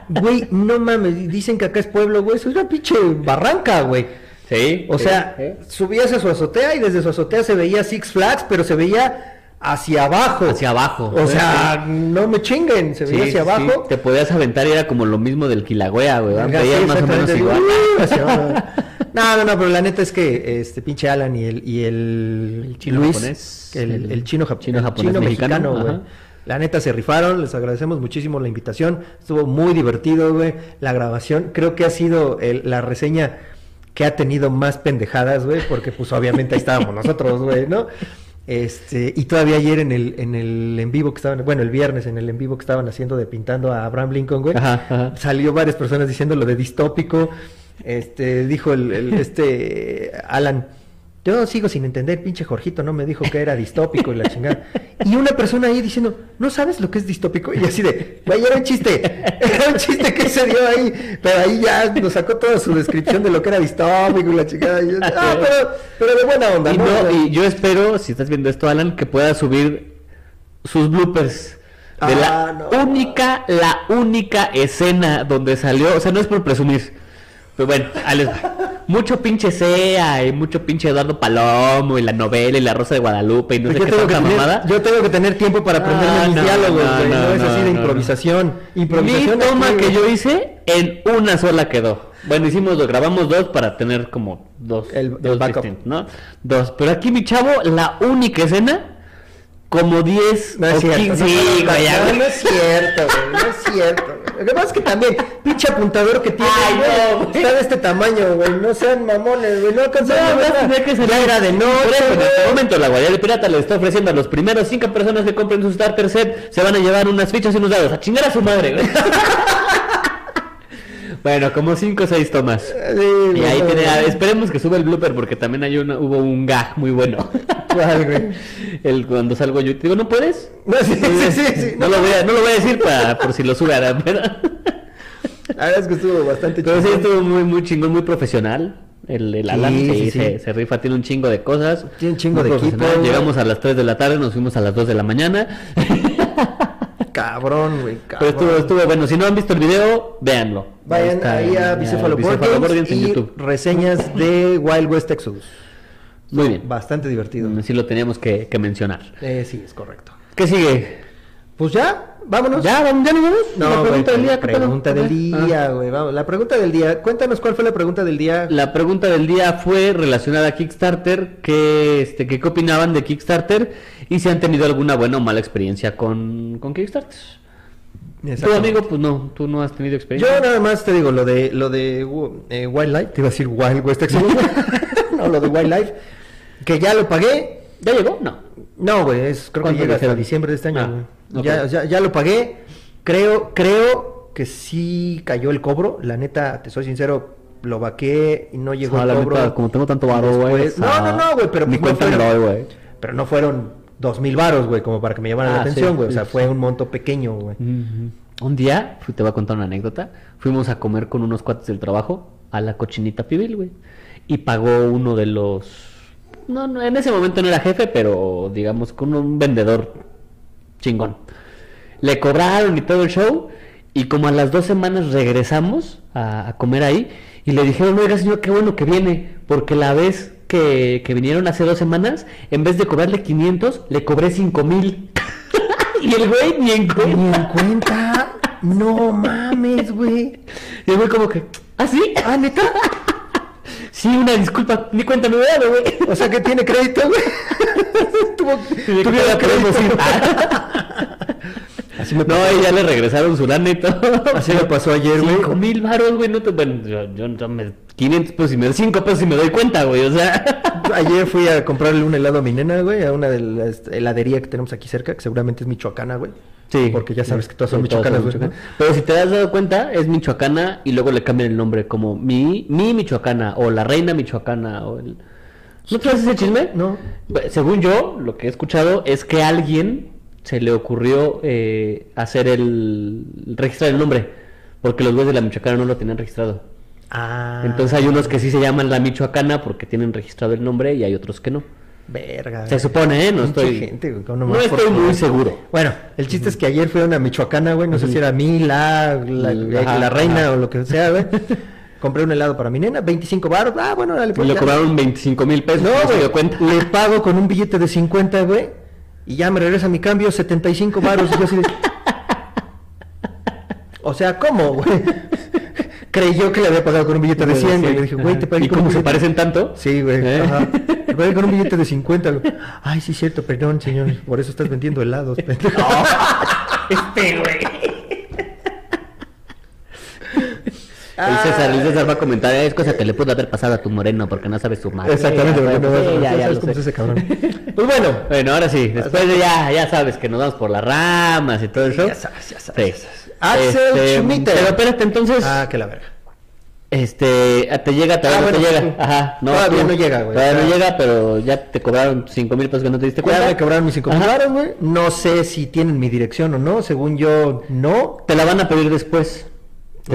Güey, no mames. Dicen que acá es pueblo, güey. Eso es una pinche barranca, güey. Sí. O sí, sea, sí. subías a su azotea y desde su azotea se veía Six Flags, pero se veía hacia abajo. Hacia abajo. O sea, no me chinguen. Se veía Sí, hacia sí, abajo. te podías aventar y era como lo mismo del Kilagüea, güey. sí, más o menos igual. uh. No, no, no, pero la neta es que este pinche Alan y el, y el, El chino Luis, japonés, el, el el chino, japonés chino mexicano, mexicano, güey. La neta se rifaron, les agradecemos muchísimo la invitación, estuvo muy divertido, güey, la grabación, creo que ha sido el- la reseña que ha tenido más pendejadas, güey, porque pues obviamente ahí estábamos nosotros, güey, ¿no? Este, y todavía ayer en el, en el en vivo que estaban, bueno, el viernes en el en vivo que estaban haciendo de pintando a Abraham Lincoln, güey, Ajá, ajá. salió varias personas diciendo lo de distópico. Este, dijo el, el- este Alan, yo sigo sin entender, pinche Jorgito no me dijo que era distópico y la chingada. Y una persona ahí diciendo, ¿no sabes lo que es distópico? Y así de, güey, era un chiste, era un chiste que se dio ahí, pero ahí ya nos sacó toda su descripción de lo que era distópico y la chingada. Y yo, ah, pero, pero de buena onda, Y, ¿no? no, y yo espero, si estás viendo esto, Alan, que pueda subir sus bloopers. De Ah, la no. única, la única escena donde salió, o sea, no es por presumir, pero bueno, ahí les va. Mucho pinche SEA y mucho pinche Eduardo Palomo y la novela y la Rosa de Guadalupe y no sé yo, qué tengo que tanta tener, mamada. yo tengo que tener tiempo para aprenderme Ah, mis no, diálogos, no, güey. No, no, es así de no, improvisación. Mi Improvisación toma que yo hice en una sola quedó. Bueno, hicimos dos, grabamos dos para tener como dos, El- dos el backup. distintos, ¿no? Dos. Pero aquí mi chavo, la única escena, como 10 No es o cierto. 15. no, Sí, güey, no, no es cierto, güey. No es cierto, güey. Lo que pasa es que también, pinche apuntador que tiene, Ay, güey, no, güey. está de este tamaño, güey. No sean mamones, güey. No alcanzan No, a ver. que Ya era de Por eso, noche, en este momento la Guardia del Pirata le está ofreciendo a los primeros cinco personas que compren su starter set, se van a llevar unas fichas y unos dados. A chingar a su madre, güey. bueno, como cinco o seis tomas. Sí, Y ahí tiene, esperemos que suba el blooper porque también hay una, hubo un gag muy bueno. ¿Cuál, güey? El cuando salgo yo te digo, ¿no puedes? No, sí, sí, sí, sí. No, lo voy a, no lo voy a decir para, por si lo sube a pero, La verdad es que estuvo bastante pero sí chingón. estuvo muy, muy chingón, muy profesional. El, el Alan Sí, sí, sí, se, rifa, tiene un chingo de cosas. Tiene un chingo de equipo. Llegamos a las 3 de la tarde, nos fuimos a las 2 de la mañana. Cabrón, güey. Pero cabrón. estuvo, estuvo bueno. Si no han visto el video, véanlo. Vayan está ahí a en y YouTube. reseñas de Wild West Exodus. Muy bien. Bastante divertido. Sí lo teníamos que, que mencionar. Eh, sí, es correcto. ¿Qué sigue? Pues ya, vámonos. ¿Ya, ya nos vamos? No, la güey, pregunta del día. ¿qué pedo? pregunta del. Ah. día, güey. Vamos, la pregunta del día. Cuéntanos cuál fue la pregunta del día. La pregunta del día fue relacionada a Kickstarter, que, este, que qué opinaban de Kickstarter y si han tenido alguna buena o mala experiencia con, con Kickstarter. Tu amigo, pues no, tú no has tenido Yo experiencia. nada más te digo lo de lo de eh, Wildlife, te iba a decir Wild West no, lo de Wildlife, que ya lo pagué. ¿Ya llegó? No. No, güey, es, creo que ¿Cuánto llega hasta diciembre de este año. Ah, ya, ya, ya lo pagué. Creo, creo que sí cayó el cobro. La neta, te soy sincero, lo vaqué y no llegó Ah, el la cobro. neta, como tengo tanto varo, güey. No, no, no, güey, pero Ni pues no cuenta fueron- doy, güey. Pero no fueron dos mil varos, güey, como para que me llamaran la Ah, atención, sí, güey. o sea, sí, fue un monto pequeño, güey. Un día, te voy a contar una anécdota, fuimos a comer con unos cuates del trabajo a la cochinita pibil, güey. Y pagó uno de los no, no, en ese momento no era jefe, pero digamos con un vendedor chingón. Le cobraron y todo el show. Y como a las dos semanas regresamos a, a comer ahí. Y le dijeron, oiga señor, qué bueno que viene. Porque la vez que, que vinieron hace dos semanas, en vez de cobrarle 500, le cobré 5 mil. y el güey ni en Ni cuenta. en cuenta. No mames, güey. Y el güey como que, ¿ah, sí? Ah, neta. sí, una disculpa, ni cuenta me dar, güey. O sea que tiene crédito, güey. Tuvo, ¿De qué tuviera crédito. Ir? Así me No, y ya le regresaron su lana y todo. Así me pasó ayer, güey. Cinco mil varos, güey, no te... Bueno, yo, yo, yo me... 500 pesos y me doy 5 pesos y me doy cuenta, güey, o sea... Ayer fui a comprarle un helado a mi nena, güey, a una de las heladerías que tenemos aquí cerca, que seguramente es michoacana, güey. Sí. Porque ya sabes que todas son Sí, michoacanas, güey. Pero si te has dado cuenta, es michoacana y luego le cambian el nombre como mi, mi michoacana o la reina michoacana o el... ¿No sabes ese chisme? No. Según yo, lo que he escuchado es que alguien se le ocurrió eh, hacer el... registrar el nombre, porque los güeyes de la michoacana no lo tenían registrado. Ah. Entonces hay unos que sí se llaman la michoacana porque tienen registrado el nombre y hay otros que no. Verga. Se supone, ¿eh? No estoy... gente, güey, no estoy muy seguro. Bueno, el chiste es que ayer fue a una michoacana, güey, no sé si era mi, la, la, la- Ajá, la reina ajá. o lo que sea, güey. Compré un helado para mi nena, 25 baros. Ah, bueno, dale, pues le cobraron 25 mil pesos. No, se güey, dio cuenta. le pago con un billete de 50, güey, y ya me regresa mi cambio, 75 baros. Y yo así de... O sea, ¿cómo, güey? Creyó que le había pagado con un billete de 100, güey. Le dije, güey, te pagué ¿Y con un cómo se parecen tanto? Sí, güey. ¿Eh? Ajá. Te pagué con un billete de 50, güey. Ay, sí, cierto, perdón, señor. Por eso estás vendiendo helados, pendejo. Este, güey. El César, el César va a comentar, es cosa que le pudo haber pasado a tu moreno porque no sabes sumar. Exactamente. Pues bueno, Bueno, ahora sí, después de ya, ya sabes que nos vamos por las ramas y todo eso. Ya sabes, ya sabes, Sí. Axel Schmitter. Pero espérate, entonces, ah, que la verga. este, ah, te llega, todavía Ah, no te bueno, llega. Ajá, no, Todavía tú- no llega, güey. Todavía no Ah. llega, pero ya te cobraron 5 mil pesos que no te diste cuenta. Ya me cobraron mis 5 mil güey. No sé si tienen mi dirección o no. Según yo, no. Te la van a pedir después.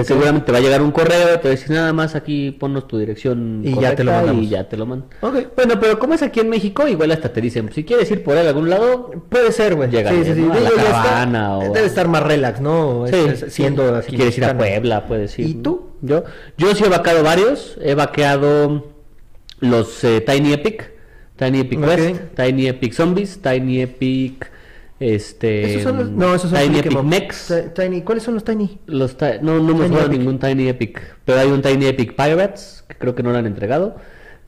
Seguramente te va a llegar un correo, te va a decir nada más aquí ponnos tu dirección Y ya te lo mandamos. y ya te lo mandan. Ok. Bueno, pero como es aquí en México, igual hasta te dicen, si quieres ir por ahí a algún lado, Puede ser, güey. Llega sí, bien, sí, sí. ¿no? A la caravana o- Debe estar más relax, ¿no? Es- sí, es- siendo si quieres ir a. Puebla, puedes ir. ¿Y tú? Yo, yo sí he vaqueado varios, he vaqueado los eh, Tiny Epic, Tiny Epic. West, Tiny Epic Zombies, Tiny Epic, este, Esos son los... No, esos son Tiny Epic Tiny... ¿Cuáles son los Tiny? Los ti- no, no hemos jugado ningún Tiny Epic, pero hay un Tiny Epic Pirates, que creo que no lo han entregado.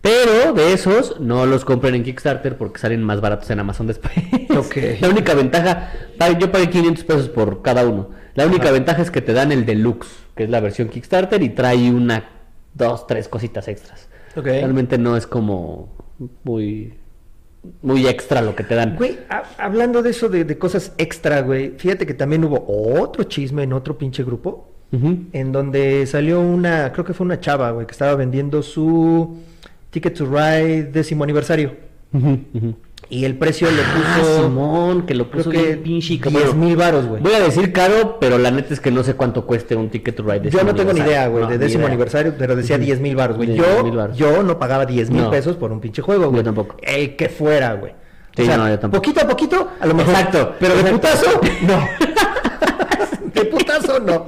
Pero de esos no los compren en Kickstarter porque salen más baratos en Amazon después. La única ventaja, yo pagué 500 pesos por cada uno. La única Ajá. ventaja es que te dan el deluxe, que es la versión Kickstarter y trae una, dos, tres cositas extras. Realmente no es como muy, muy extra lo que te dan. Güey, ha- hablando de eso, de, de cosas extra, güey. Fíjate que también hubo otro chisme en otro pinche grupo. En donde salió una... Creo que fue una chava, güey, que estaba vendiendo su Ticket to Ride décimo aniversario. Y el precio le Ah, puso... Simón, que lo puso que pinche 10 cabrón. mil varos, güey. Voy a decir caro, pero la neta es que no sé cuánto cueste un ticket to ride. Yo no tengo ni idea, güey, No, de décimo idea. aniversario, pero decía Ujú. 10 mil baros, güey. 10,000 Yo, yo no pagaba 10 mil No. pesos por un pinche juego, güey. Yo tampoco. El que fuera, güey. Sí, no, yo tampoco. Poquito a poquito, a lo mejor. Exacto, Pero de putazo, no. de putazo, no.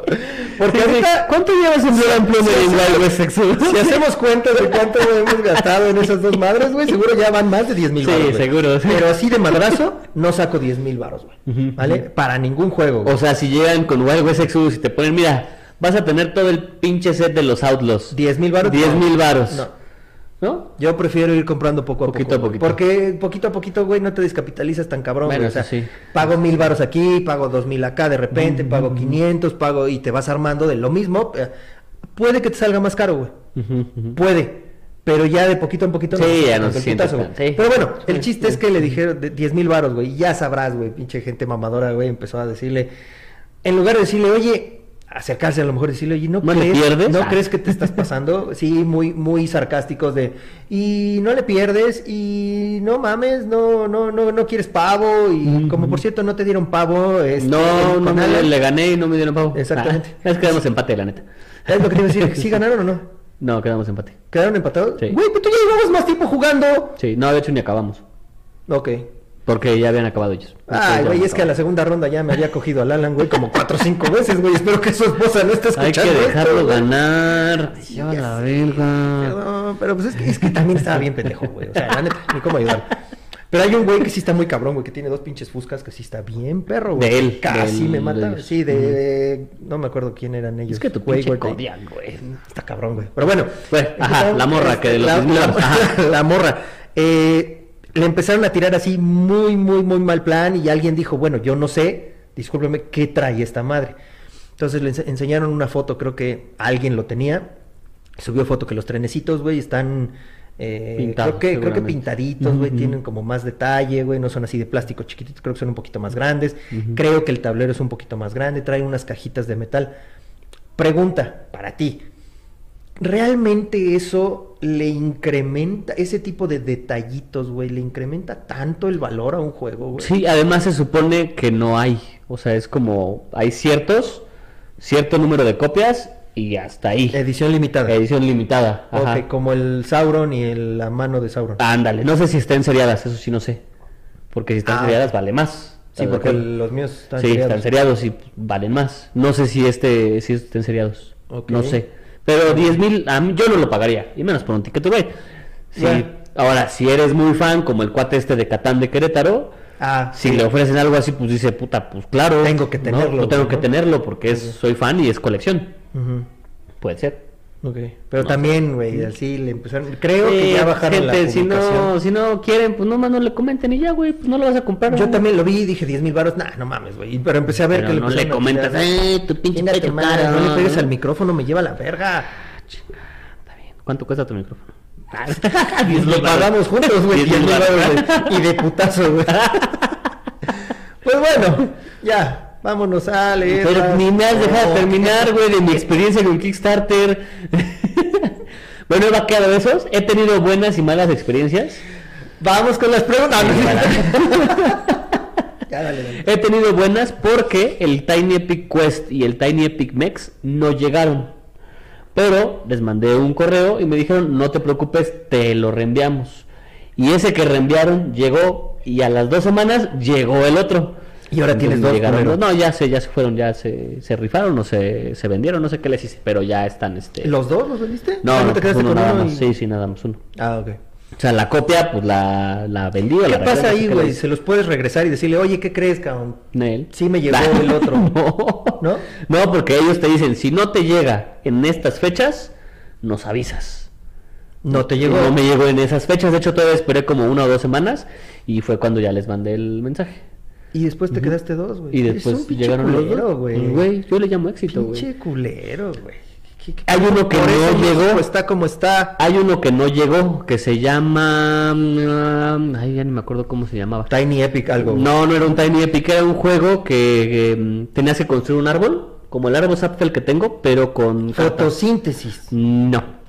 Porque Sí, sí. ahorita, ¿Cuánto llevas en Plunder en Wild West Exodus? si hacemos cuentas de cuánto hemos gastado en esas dos madres, güey, seguro ya van más de 10 mil Sí, baros. güey. seguro, sí. Pero así de madrazo, no saco 10 mil baros, güey. ¿Vale? Para ningún juego. güey. O sea, si llegan con Wild West Exodus y te ponen, mira, vas a tener todo el pinche set de los Outlaws. 10 mil baros. 10 no. mil varos. No. ¿No? Yo prefiero ir comprando poco a Poquito poco. a poquito. Porque poquito a poquito, güey, no te descapitalizas tan cabrón. Bueno. O sea, sí. pago mil baros aquí, pago dos mil acá de repente, pago 500, pago y te vas armando de lo mismo. eh, Puede que te salga más caro, güey. Puede. Pero ya de poquito en poquito. Sí, ya no no se se siente el siente putazo, tan- güey. sí. Pero bueno, el chiste es que le dijeron de 10 mil baros, güey. Ya sabrás, güey, pinche gente mamadora, güey, empezó a decirle. En lugar de decirle, oye, acercarse a lo mejor decirle, oye, ¿no, ¿No le crees, pierdes? ¿no Ah. crees que te estás pasando? Sí, muy, muy sarcásticos de, y no le pierdes, y no mames, no, no, no, no quieres pavo, y como por cierto no te dieron pavo, este, No, no me, le gané y no me dieron pavo. Exactamente. Ah, es que damos empate, la neta. Es lo que te iba a decir, ¿sí ganaron o no? No, quedamos empate. ¿Quedaron empatados? Sí. Güey, pero tú ya llevabas más tiempo jugando. Sí, no, de hecho ni acabamos. Ok. Porque ya habían acabado ellos. Ay, ya güey, es que a la segunda ronda ya me había cogido al Alan, güey, como cuatro o cinco veces, güey. Espero que su esposa no esté Hay escuchando que esto, dejarlo ganar. Lleva ya la verga. Perdón, pero pues es que, es que también estaba bien pendejo, güey. O sea, la neta, ni cómo ayudar. Pero hay un güey que sí está muy cabrón, güey, que tiene dos pinches fuscas que sí está bien perro, güey. De él, Casi del- me mata. Sí, de... No me acuerdo quién eran ellos. Es que tu Güey, güey, güey. Está cabrón, güey. Pero bueno. Bueno, ajá, la morra que de los la, mismos la- lados, ajá. la morra. Eh, le empezaron a tirar así muy, muy, muy mal plan y alguien dijo, bueno, yo no sé, discúlpeme, ¿qué trae esta madre? Entonces le ense- enseñaron una foto, creo que alguien lo tenía. Subió foto que los trenecitos, güey, están... eh, Pintados, creo que, creo que pintaditos, güey, tienen como más detalle, güey, no son así de plástico chiquititos, creo que son un poquito más grandes. Creo que el tablero es un poquito más grande, trae unas cajitas de metal. Pregunta para ti. ¿Realmente eso le incrementa, ese tipo de detallitos, güey, le incrementa tanto el valor a un juego, güey? Sí, además se supone que no hay. O sea, es como hay ciertos, cierto número de copias y hasta ahí. Edición limitada. Edición limitada. Ajá. Ok, como el Sauron y el- la mano de Sauron. Ándale, no sé si estén seriadas, eso sí no sé. Porque si están Ah, seriadas vale más. sí, ¿estás de porque los míos están sí, seriados. están seriados y valen más. No sé si este si estén seriados. No sé. Pero 10 mil, yo no lo pagaría. Y menos por un ticket güey. Sí. Bueno. Ahora, si eres muy fan, como el cuate este de Catán de Querétaro, Ah, si sí. le ofrecen algo así, pues dice, puta, pues claro. Tengo que ¿no? tenerlo, Yo tengo güey, que ¿no? tenerlo porque es, soy fan y es colección. Puede ser. Ok. Pero No también, güey, así le empezaron... Creo que Eh, ya bajaron la gente, si publicación. no, si no quieren, pues nomás no le comenten y ya, güey, pues no lo vas a comprar. Yo también lo vi y dije 10 mil baros, nah, no mames, güey. Pero empecé a ver Pero que no le comentas, eh, tu pinche "Chinga tu pecho caro, no le pegues ¿no?" al micrófono, me lleva la verga. Está bien. ¿Cuánto cuesta tu micrófono? Lo pagamos juntos, güey. 10 mil varos, güey, Y de putazo, güey. Pues bueno, ya, vámonos a leer. Pero ni me has dejado terminar, güey, de mi experiencia con Kickstarter. bueno, he vaqueado de esos. He tenido buenas y malas experiencias. Vamos con las preguntas. Sí, ya, dale, dale. He tenido buenas porque el Tiny Epic Quest y el Tiny Epic Mex no llegaron. Pero les mandé un correo y me dijeron, no te preocupes, te lo reenviamos. Y ese que reenviaron llegó y a las dos semanas llegó el otro. Y ahora tienes dos, llegaron. No, ya se, ya se fueron, ya se, se rifaron o se, se vendieron, no sé qué les hice, pero ya están este. ¿Los dos los vendiste? No, Ah, no, te quedaste uno con nada uno más. y- Sí, sí, nada más uno. Ah, ok. O sea, la copia, pues la, la vendí. o ¿Qué la pasa ahí, güey? Se los puedes regresar y decirle, oye, ¿qué crees, cabrón? Nel. Sí me llegó el otro. no. ¿No? No, porque ellos te dicen, si no te llega en estas fechas, nos avisas. No te llegó. No me llegó en esas fechas, de hecho todavía esperé como una o dos semanas y fue cuando ya les mandé el mensaje. Y después te quedaste dos, güey. Y después un llegaron los culero, güey. Pues, Güey, yo le llamo éxito, güey. Pinche culero, güey. ¿Qué- qué- Hay uno que Por no llegó. Está como está. Hay uno que no llegó, que se llama... mm, Ay, ya ni me acuerdo cómo se llamaba. Tiny Epic algo. güey. No, no era un Tiny Epic, era un juego que, que, mm, tenías que construir un árbol, como el árbol Zapfel que tengo, pero con. Fotosíntesis. No.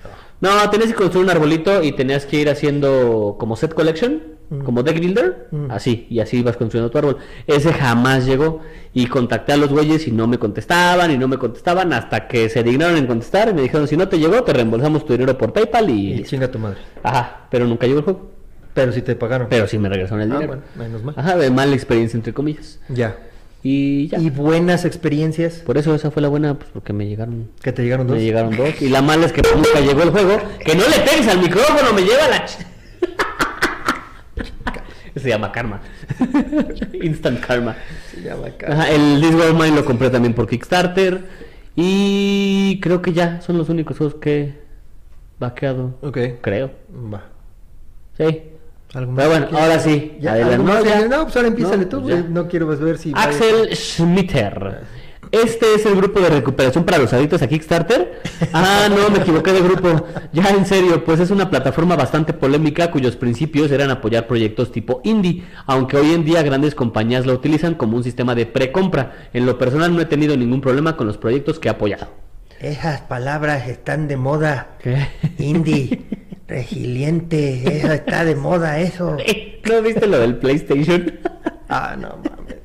No, tenías que construir un arbolito y tenías que ir haciendo como set collection, Mm. como deck builder, Mm. así, y así ibas construyendo tu árbol. Ese jamás llegó y contacté a los güeyes y no me contestaban y no me contestaban hasta que se dignaron en contestar y me dijeron, si no te llegó, te reembolsamos tu dinero por PayPal y... Y listo". chinga tu madre. Ajá, pero nunca llegó el juego. Pero si te pagaron. Pero sí me regresaron el Ah, dinero. bueno, menos mal. Ajá, de mala experiencia entre comillas. Ya. Y ya. Y buenas experiencias. Por eso esa fue la buena, pues porque me llegaron Que te llegaron dos. Me llegaron dos. Y la mala es que nunca llegó el juego. Que no le pegues al micrófono, me lleva la... Se llama karma. Instant karma. Se llama acá. Ajá, el This War Mine lo compré también por Kickstarter. Y creo que ya son los únicos juegos que he vaqueado. Ok. Creo. Va. Sí. ¿Algo Pero bueno, ahora sí. Ya. No, pues ahora empiézale No, tú, ya. No quiero ver si... Axel Schmitter. Este es el grupo de recuperación para los adictos a Kickstarter. Ah, no, me equivoqué de grupo. Ya en serio, pues es una plataforma bastante polémica cuyos principios eran apoyar proyectos tipo indie, aunque hoy en día grandes compañías lo utilizan como un sistema de precompra. En lo personal no he tenido ningún problema con los proyectos que he apoyado. Esas palabras están de moda. ¿Qué? Indie, resiliente, eso está de moda, eso. ¿No viste lo del PlayStation? Ah, no mames.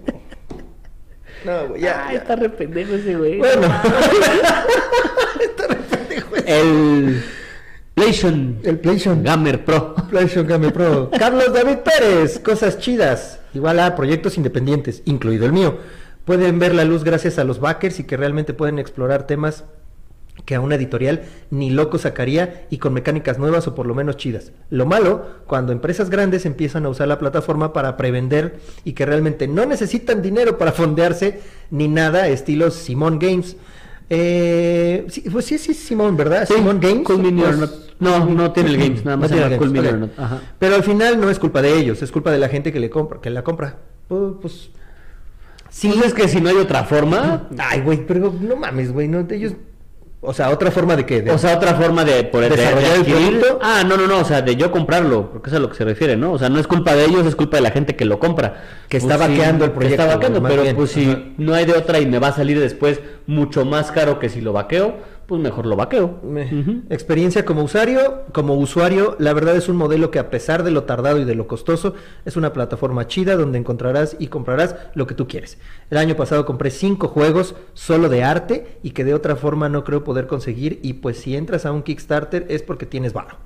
No, güey, ya. Ah, ya. está re pendejo ese güey. Bueno. El, PlayStation. El PlayStation. Gamer Pro. PlayStation Game Pro. Carlos David Pérez, cosas chidas. Igual a proyectos independientes, incluido el mío. Pueden ver la luz gracias a los backers y que realmente pueden explorar temas que a una editorial ni loco sacaría y con mecánicas nuevas o por lo menos chidas. Lo malo, cuando empresas grandes empiezan a usar la plataforma para prevender y que realmente no necesitan dinero para fondearse ni nada, estilo Simon Games. Eh, sí, pues sí, sí, Simón, ¿verdad? Sí, Simon Games. Cool Pues-. No, no tiene el Games, nada más No tiene Cool Games. Ajá. Pero al final no es culpa de ellos, es culpa de la gente que le compra, que la compra. Pues, pues Sí, es que si no hay otra forma, ay, güey, pero no mames, güey, no ellos o sea, otra forma de que de- o sea, otra forma de poder de- ¿Desarrollar de el adquirir- producto? Ah, no, no, no, o sea, de yo comprarlo, porque es a lo que se refiere, ¿no? O sea, no es culpa de ellos, es culpa de la gente que lo compra. Que está sí, vaqueando el que proyecto, Está vaqueando, pero bien. pues si Ajá. no hay de otra y me va a salir después mucho más caro que si lo vaqueo, pues mejor lo vaqueo. Me-. Experiencia como usuario, como usuario, la verdad es un modelo que a pesar de lo tardado y de lo costoso, es una plataforma chida donde encontrarás y comprarás lo que tú quieres. El año pasado compré cinco juegos solo de arte y que de otra forma no creo poder conseguir y pues si entras a un Kickstarter es porque tienes varo.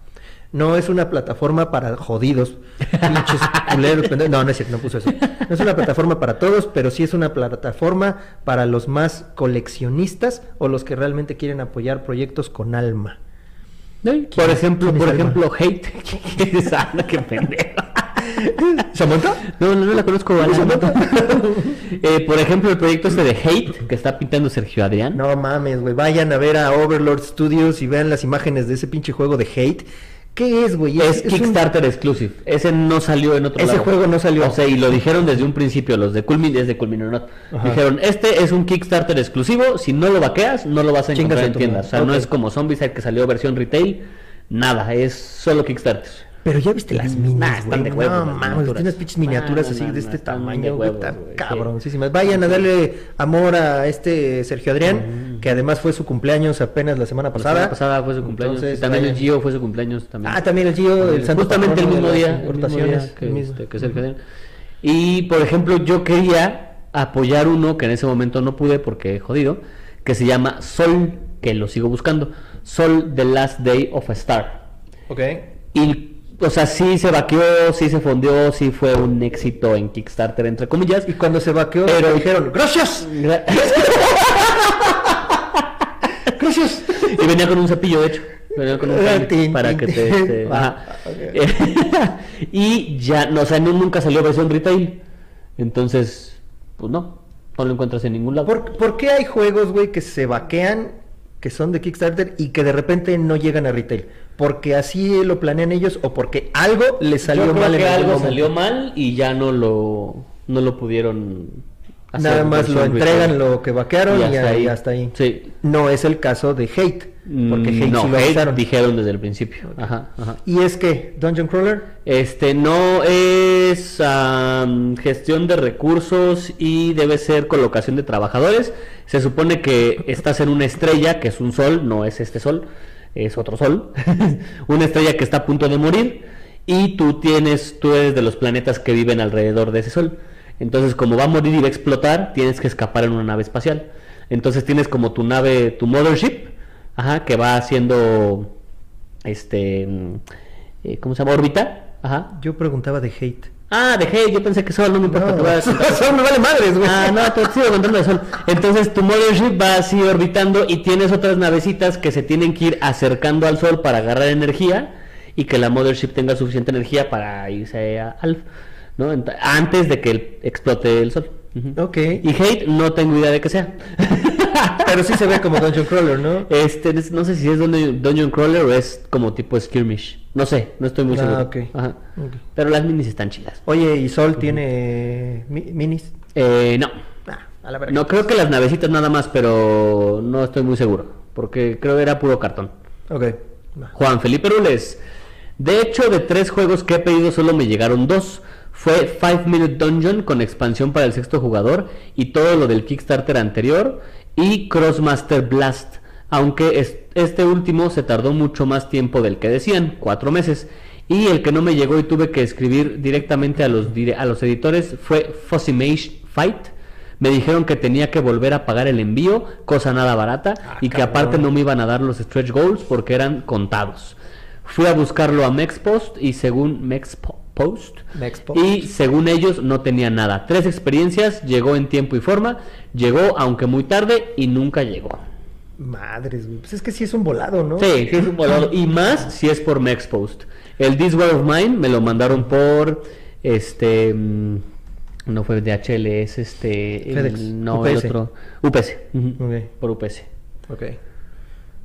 No es una plataforma para jodidos, pinches culeros. No, no es cierto, no puso eso. No es una plataforma para todos, pero sí es una plataforma para los más coleccionistas o los que realmente quieren apoyar proyectos con alma. Por ejemplo, por ejemplo, Hate. ¿Qué es Alma? Qué pendejo. ¿Samantha? No, no, no la conozco. ¿No, Alma. Samantha? Eh, por ejemplo, el proyecto este de Hate que está pintando Sergio Adrián. No mames, güey. Vayan a ver a Overlord Studios y vean las imágenes de ese pinche juego de Hate. ¿Qué es, güey? Es, es un- Kickstarter exclusive. Ese no salió en otro Ese lado. juego no salió. O sea, y lo dijeron desde un principio, los de Culmin, desde Culmin or Not. Ajá. Dijeron, este es un Kickstarter exclusivo. Si no lo vaqueas, no lo vas a Chingas encontrar a en tiendas. O sea, no es como Zombicide que salió versión retail. Nada, es solo Kickstarter. Pero ya viste las están güey. de huevos No mames, miniaturas. tienes pinches miniaturas así de este tamaño, güey. sí. cabroncísimas. Vayan a darle amor a este Sergio Adrián, que además fue su cumpleaños apenas la semana La pasada. semana pasada fue su cumpleaños. Entonces, y también el. Gio fue su cumpleaños también. Ah, también el Gio, el santo Justamente el mismo día, el mismo importaciones, día que, el mismo. este, que Sergio Adrián. Y por ejemplo, yo quería apoyar uno que en ese momento no pude porque jodido, que se llama Sol, que lo sigo buscando. Sol The Last Day of a Star. Ok. Y o sea, sí se vaqueó, sí se fondeó, sí fue un éxito en Kickstarter entre comillas. Y cuando se vaqueó, Pero- dijeron, ¡gracias! ¡Gracias! y venía con un cepillo, de hecho. Venía con un Ah, cable tin, para que te... este, Ah, ajá. y ya, no, o sea, nu- nunca salió versión retail. Entonces, pues no, no lo encuentras en ningún lado. ¿Por, por qué hay juegos, güey, que se vaquean, que son de Kickstarter y que de repente no llegan a retail? ¿Porque así lo planean ellos o porque algo les salió Yo creo mal en que algún algo momento? salió mal y ya no lo, no lo pudieron hacer Nada más lo entregan retail. lo que vaquearon y, ahí. hasta ahí. Sí. No es el caso de Hate, porque Mm, Hate no, sí lo Hate avisaron. dijeron desde el principio. Ajá, ajá. ¿Y es que Dungeon Crawler? Este no es gestión de recursos y debe ser colocación de trabajadores. Se supone que estás en una estrella, que es un sol, no es este sol, es otro sol. una estrella que está a punto de morir y tú tienes, tú eres de los planetas que viven alrededor de ese sol. Entonces, como va a morir y va a explotar, tienes que escapar en una nave espacial. Entonces tienes como tu nave, tu mothership, ajá, que va haciendo este mm, eh, ¿cómo se llama? órbita. Ajá. Yo preguntaba de Hate. Ah, de Hate, yo pensé que Sol, no me importa, No, decir. Sol me vale madres, güey. Ah, no, te sigo contando de Sol. Entonces tu Mothership va así orbitando y tienes otras navecitas que se tienen que ir acercando al Sol para agarrar energía y que la Mothership tenga suficiente energía para irse a Alpha, ¿no? Antes de que explote el Sol. Ujú. Ok. Y Hate no tengo idea de que sea. Pero sí se ve como Dungeon Crawler, ¿no? Este, es- no sé si es Dungeon, Dungeon Crawler o es como tipo Skirmish. No sé, no estoy muy Ah, seguro. Ajá. Pero las minis están chidas. Oye, ¿y Sol tiene mi- minis? Eh, no. Ah, a la verga. No, creo que las navecitas nada más, pero no estoy muy seguro. Porque creo que era puro cartón. Ok. Juan Felipe Rules. De hecho, de tres juegos que he pedido, solo me llegaron dos. Fue Five Minute Dungeon con expansión para el sexto jugador y todo lo del Kickstarter anterior. Y Crossmaster Blast. Aunque es- este último se tardó mucho más tiempo del que decían, cuatro meses. Y el que no me llegó y tuve que escribir directamente a los, a los editores fue Fossimage Fight. Me dijeron que tenía que volver a pagar el envío, cosa nada barata, Ah, y que aparte no me iban a dar los stretch goals porque eran contados. Fui a buscarlo a Mexpost y según Mexpost, Mexpost. y según ellos no tenía nada. Tres experiencias, llegó en tiempo y forma, llegó aunque muy tarde y nunca llegó. Madres. Pues es que sí es un volado, ¿no? Sí, sí es un volado. Y más si es por Mexpost. El This War of Mine me lo mandaron por este mm, no fue DHL, es este FedEx, no el UPS. otro UPS. Por UPS. Ok.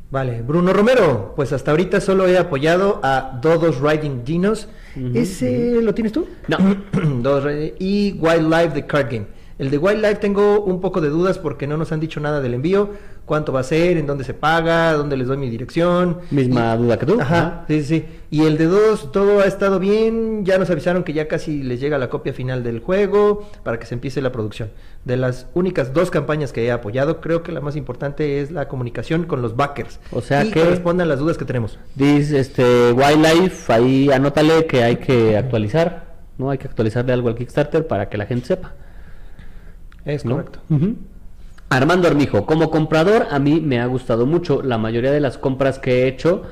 Vale, Bruno Romero, pues hasta ahorita solo he apoyado a Dodos Riding Dinos. ¿Ese lo tienes tú? No. Dodos Riding- y Wildlife de Card Game. El de Wildlife tengo un poco de dudas porque no nos han dicho nada del envío, cuánto va a ser, en dónde se paga, dónde les doy mi dirección. Misma duda que tú. Ajá, sí, sí. sí. Y el de dos, todo ha estado bien. Ya nos avisaron que ya casi les llega la copia final del juego para que se empiece la producción. De las únicas dos campañas que he apoyado, creo que la más importante es la comunicación con los backers. O sea y que- respondan las dudas que tenemos. Dice este Wildlife, ahí anótale que hay que actualizar, ¿no? Hay que actualizarle algo al Kickstarter para que la gente sepa. Es ¿no? correcto. Armando Armijo, como comprador a mí me ha gustado mucho. La mayoría de las compras que he hecho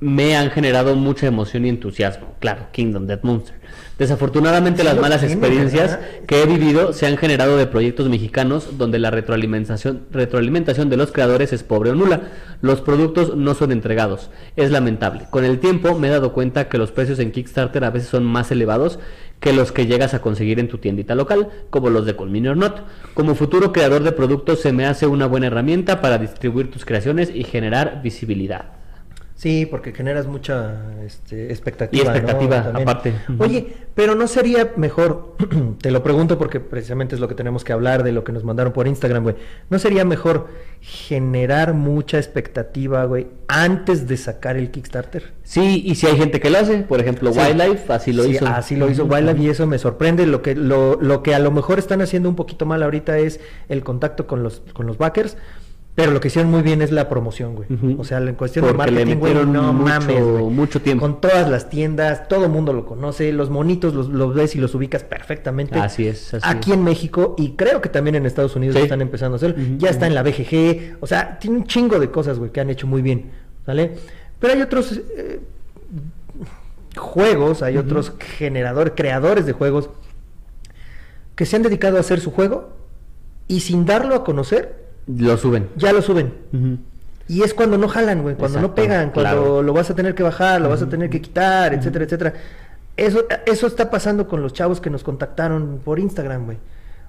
me han generado mucha emoción y entusiasmo. Claro, Kingdom Death Monster. Desafortunadamente las malas experiencias que he vivido se han generado de proyectos mexicanos donde la retroalimentación, retroalimentación de los creadores es pobre o nula. Los productos no son entregados. Es lamentable. Con el tiempo me he dado cuenta que los precios en Kickstarter a veces son más elevados que los que llegas a conseguir en tu tiendita local, como los de Colmini or Not. Como futuro creador de productos se me hace una buena herramienta para distribuir tus creaciones y generar visibilidad. Sí, porque generas mucha este, expectativa. Y expectativa, aparte. Oye, pero no sería mejor, te lo pregunto porque precisamente es lo que tenemos que hablar de lo que nos mandaron por Instagram, güey. ¿No sería mejor generar mucha expectativa, güey, antes de sacar el Kickstarter? Sí, y si hay gente que lo hace, por ejemplo, Sí. Wildlife así lo Sí, hizo. Así lo hizo. Wildlife y eso me sorprende. Lo que, lo, lo que a lo mejor están haciendo un poquito mal ahorita es el contacto con los, con los backers. Pero lo que hicieron muy bien es la promoción, güey. O sea, en cuestión Porque de marketing, güey, no mucho- mames, güey. mucho tiempo. Con todas las tiendas, todo el mundo lo conoce, los monitos los, los ves y los ubicas perfectamente. Así es, así Aquí es. en México y creo que también en Estados Unidos Sí. están empezando a hacer. Ujú, ya está en la BGG, o sea, tiene un chingo de cosas, güey, que han hecho muy bien, ¿vale? Pero hay otros eh, juegos, hay otros generadores, creadores de juegos que se han dedicado a hacer su juego y sin darlo a conocer, Lo suben. ya lo suben. Y es cuando no jalan, güey, cuando no pegan, cuando claro. lo vas a tener que bajar, lo vas a tener que quitar, etcétera, etcétera. Eso, eso está pasando con los chavos que nos contactaron por Instagram, güey.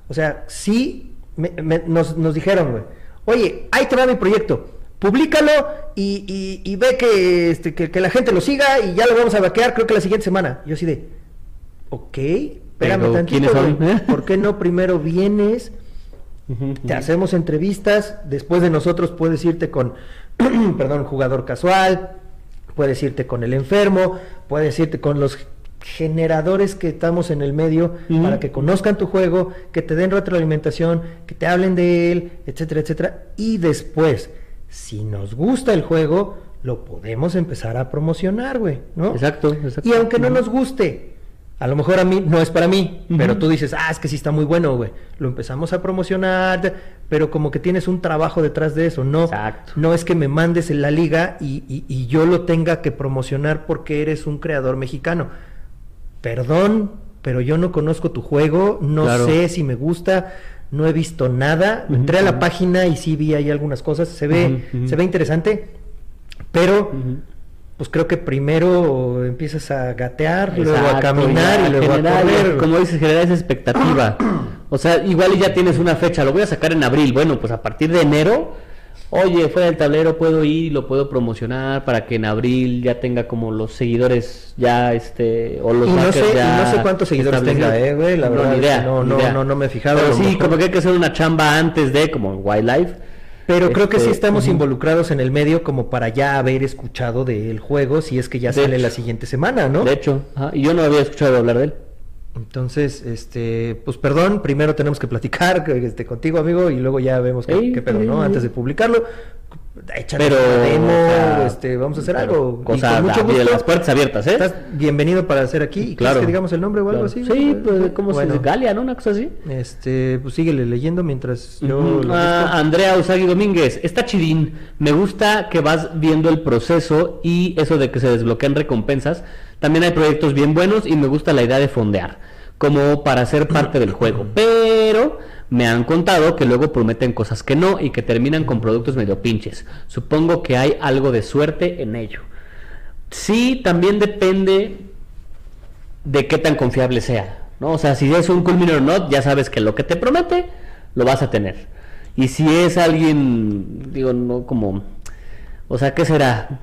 O sea, sí me- me- nos, nos dijeron, güey, oye, ahí te va mi proyecto, públicalo y, y- y ve que, este, que, que la gente lo siga y ya lo vamos a vaquear, creo que la siguiente semana. Yo así de, ok, espérame Pero, tantito, ¿por qué no primero vienes? Te hacemos entrevistas, después de nosotros puedes irte con, perdón, jugador casual, puedes irte con el enfermo, puedes irte con los generadores que estamos en el medio para que conozcan tu juego, que te den retroalimentación, que te hablen de él, etcétera, etcétera. Y después, si nos gusta el juego, lo podemos empezar a promocionar, güey, ¿no? Exacto, exacto. Y aunque no nos guste, a lo mejor a mí no es para mí, pero tú dices, ah, es que sí está muy bueno, güey. Lo empezamos a promocionar, pero como que tienes un trabajo detrás de eso, ¿no? Exacto. No es que me mandes en la liga y, y- y yo lo tenga que promocionar porque eres un creador mexicano. Perdón, pero yo no conozco tu juego, no Claro. sé si me gusta, no he visto nada. Entré a la página y sí vi ahí algunas cosas, se ve, se ve interesante, pero. Pues creo que primero empiezas a gatear, luego a caminar y luego generar, a correr. Como dices, generar esa expectativa. O sea, igual ya tienes una fecha, lo voy a sacar en abril. Bueno, pues a partir de enero, oye, fuera del tablero puedo ir y lo puedo promocionar para que en abril ya tenga como los seguidores ya, este, o los Y no sé- y ya no sé cuántos seguidores tenga, eh, güey, la No, verdad ni idea, no- ni no- idea. no- no me he fijado, Pero sí, mejor. como que hay que hacer una chamba antes de, como en Wildlife. Pero creo que sí Este, estamos involucrados en el medio como para ya haber escuchado del juego si es que ya De sale hecho. la siguiente semana, ¿no? De hecho, ajá, y yo no había escuchado hablar de él. Entonces, este, pues perdón, primero tenemos que platicar este, contigo, amigo, y luego ya vemos qué, qué pedo, ¿no? Antes de publicarlo. Échanos Pero, una demo, este, vamos a hacer algo. Cosa, con mucho gusto, las puertas abiertas, ¿eh? Estás bienvenido para hacer aquí. ¿Quieres Claro. que digamos el nombre o algo Claro. así? Sí, pues, ¿cómo Bueno, se dice? Galia, ¿no? Una cosa así. Este, pues síguele leyendo mientras yo Ah. Andrea Usagi Domínguez, está chidín. Me gusta que vas viendo el proceso y eso de que se desbloquean recompensas. También hay proyectos bien buenos y me gusta la idea de fondear, como para ser parte del juego. Pero me han contado que luego prometen cosas que no y que terminan con productos medio pinches. Supongo que hay algo de suerte en ello. Sí, también depende de qué tan confiable sea. ¿no? O sea, si es un Culminor or Not, ya sabes que lo que te promete lo vas a tener. Y si es alguien, digo, no como. O sea, ¿qué será?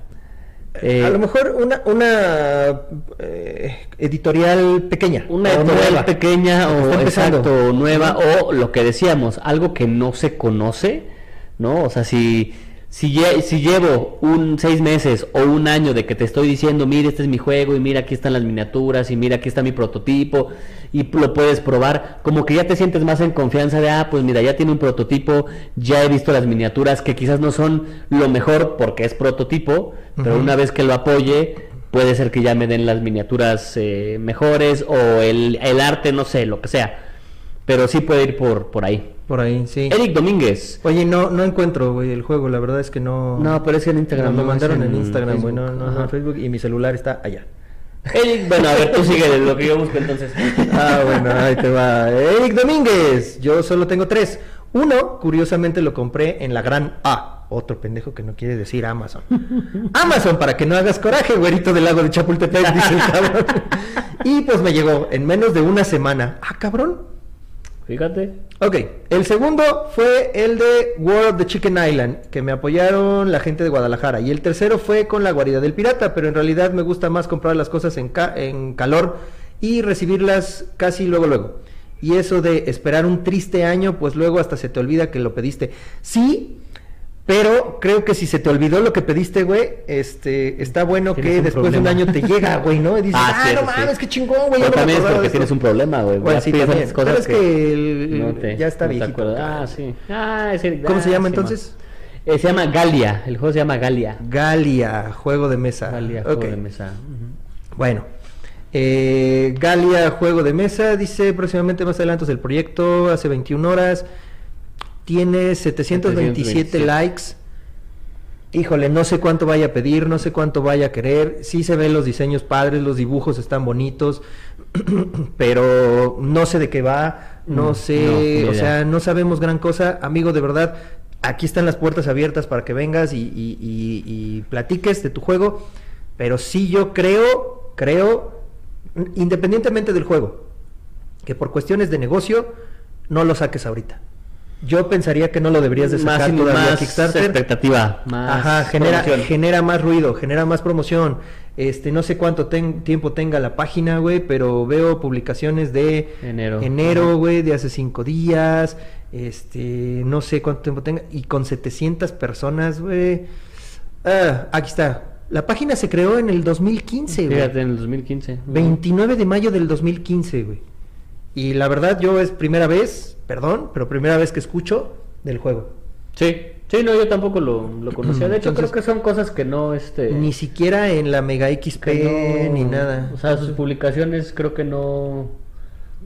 Eh, a lo mejor una, una eh, editorial pequeña. Una editorial nueva. pequeña o exacto, nueva, o lo que decíamos, algo que no se conoce, ¿no? O sea, si, si, lle- si llevo un seis meses o un año de que te estoy diciendo, mira, este es mi juego, y mira, aquí están las miniaturas, y mira, aquí está mi prototipo, y lo puedes probar, como que ya te sientes más en confianza de, ah, pues mira, ya tiene un prototipo, ya he visto las miniaturas, que quizás no son lo mejor porque es prototipo, pero una vez que lo apoye, puede ser que ya me den las miniaturas eh, mejores o el, el arte, no sé, lo que sea. Pero sí puede ir por, por ahí. Por ahí, sí. Eric Domínguez. Oye, no, no encuentro, güey, el juego. La verdad es que no. No, pero es en Instagram. Me no mandaron en Instagram, güey, no, no, no en Facebook. Y mi celular está allá. Eric, bueno, a ver, tú sigue lo que yo busco entonces. Ah, bueno, ahí te va. Eric Domínguez, yo solo tengo tres. Uno, curiosamente, lo compré en la gran A. Otro pendejo que no quiere decir Amazon. Amazon, para que no hagas coraje, güerito del lago de Chapultepec, dice el cabrón. Y pues me llegó en menos de una semana. Ah, cabrón. Fíjate. Ok, el segundo fue el de World of the Chicken Island, que me apoyaron la gente de Guadalajara. Y el tercero fue con la guarida del pirata, pero en realidad me gusta más comprar las cosas en, ca- en calor y recibirlas casi luego luego. Y eso de esperar un triste año, pues luego hasta se te olvida que lo pediste. Sí, pero creo que si se te olvidó lo que pediste, güey, este, está bueno que después de un problema. año te llega, güey, ¿no? Y dices, Ah, ah, sí, no sí. mames, qué chingón, güey. Pero también es porque tienes esto". un problema, güey. Bueno, Ya sí, también. cosas Pero es que el- no te- ya está no viejito. Ah, sí. Ah, es Eric. ¿Cómo se Ah, llama sí, entonces? Eh, se llama Galia. El juego se llama Galia. Galia, juego de mesa. Galia, juego de mesa. Ujú. Bueno. Eh, Galia, juego de mesa, dice próximamente más adelante el proyecto, hace 21 horas. Tiene 727 727. likes. Híjole, no sé cuánto vaya a pedir, no sé cuánto vaya a querer. Sí se ven los diseños padres, los dibujos están bonitos, pero no sé de qué va, no Mm, sé, no, o sea, no sabemos gran cosa. Amigo, de verdad, aquí están las puertas abiertas para que vengas y, y- y- y platiques de tu juego. Pero sí yo creo, creo, independientemente del juego, que por cuestiones de negocio no lo saques ahorita. Yo pensaría que no lo deberías de sacar más, todavía más Kickstarter. expectativa. Más Ajá, genera, promoción. genera más ruido, genera más promoción. Este, no sé cuánto ten- tiempo tenga la página, güey, pero veo publicaciones de Enero. enero, güey, de hace cinco días. Este, no sé cuánto tiempo tenga. Y con 700 personas, güey. Ah, aquí está. La página se creó en el 2015, güey. Fíjate, en el 2015. 29 de mayo del 2015, güey. Y la verdad, yo es primera vez, perdón, pero primera vez que escucho del juego. Sí, sí, no, yo tampoco lo, lo conocía. De hecho, Entonces- creo que son cosas que no, este... Ni siquiera en la Mega XP no- ni nada. O sea, sus publicaciones creo que no...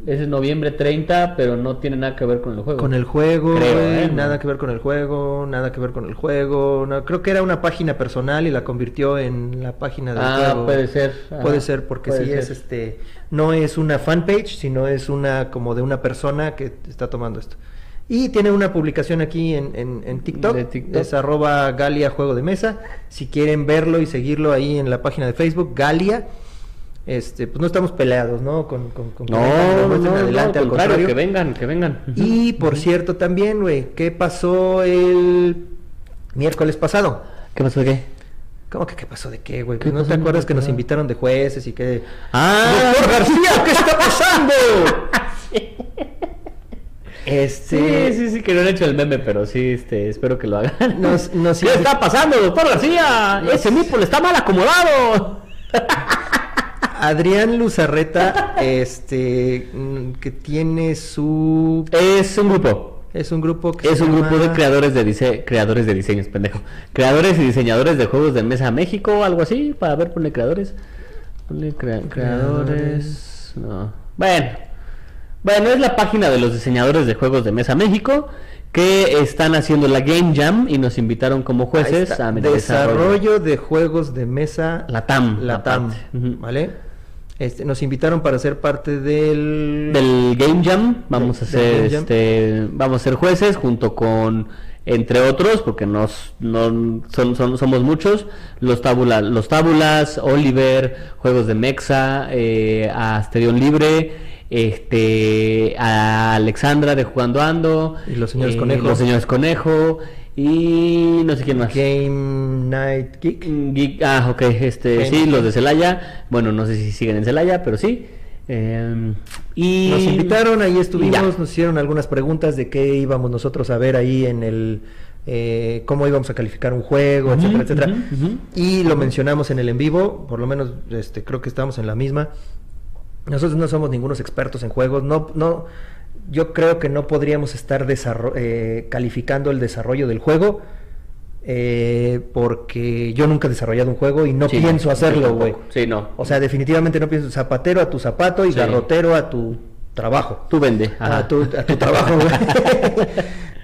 Es en noviembre 30, pero no tiene nada que ver con el juego. Con el juego, Creo, güey, ¿eh? nada que ver con el juego, nada que ver con el juego. no, creo que era una página personal y la convirtió en la página del Ah, juego. puede ser. Puede ser porque puede sí es este, no es una fanpage, sino es una como de una persona que está tomando esto. Y tiene una publicación aquí en, en, en TikTok, De TikTok. es arroba Galia Juego de Mesa. Si quieren verlo y seguirlo ahí en la página de Facebook, Galia. Este, pues no estamos peleados, ¿no? Con, con, con que No, vengan, muestren no, adelante, al contrario, que vengan, que vengan. Y por cierto también, güey, ¿qué pasó el miércoles pasado? ¿Qué pasó de qué? ¿Cómo que qué pasó de qué, güey? ¿Qué ¿No te acuerdas que nos invitaron de jueces y que... ¡Ah! ¡Doctor García, qué está pasando! Este... Sí, sí, sí, que no han hecho el meme, pero sí, este, espero que lo hagan. Nos- nos- ¿Qué está pasando, doctor García? Nos- Ese Mipol está mal acomodado. Adrián Luzarreta, este, mm, que tiene su... Es un grupo. Es un grupo que Es un grupo de creadores de dise- creadores de diseños, pendejo. Creadores y diseñadores de juegos de mesa México o algo así. Para ver, ponle creadores. Ponle crea- creadores. No. Bueno. Bueno, es la página de los diseñadores de juegos de mesa México que están haciendo la Game Jam y nos invitaron como jueces a Desarrollo de juegos de mesa La TAM. La TAM. ¿vale? Este, nos invitaron para ser parte del... del Game Jam vamos a ser este vamos a ser jueces junto con entre otros porque nos no son, son- somos muchos los tábula los tábulas Oliver juegos de Mexa eh, a Asterión Libre este a Alexandra de Jugando Ando Y los señores eh, Conejo. los señores Conejo y no sé quién más Game Night Geek. Geek- ah, ok, este, Game sí, los de Celaya. Bueno, no sé si siguen en Celaya, pero sí. Eh, y Nos invitaron, ahí ya. estuvimos, nos hicieron algunas preguntas de qué íbamos nosotros a ver ahí en el... eh, cómo íbamos a calificar un juego, etcétera, etcétera. Y lo mencionamos en el en vivo, por lo menos este, creo que estamos en la misma. Nosotros no somos ningunos expertos en juegos, no, no, yo creo que no podríamos estar eh, calificando el desarrollo del juego, eh, porque yo nunca he desarrollado un juego y no Sí, pienso hacerlo, güey. Sí, no. O sea, definitivamente no pienso zapatero a tu zapato y Sí. garrotero a tu trabajo. Tú vende. ajá. A tu, a tu trabajo, güey.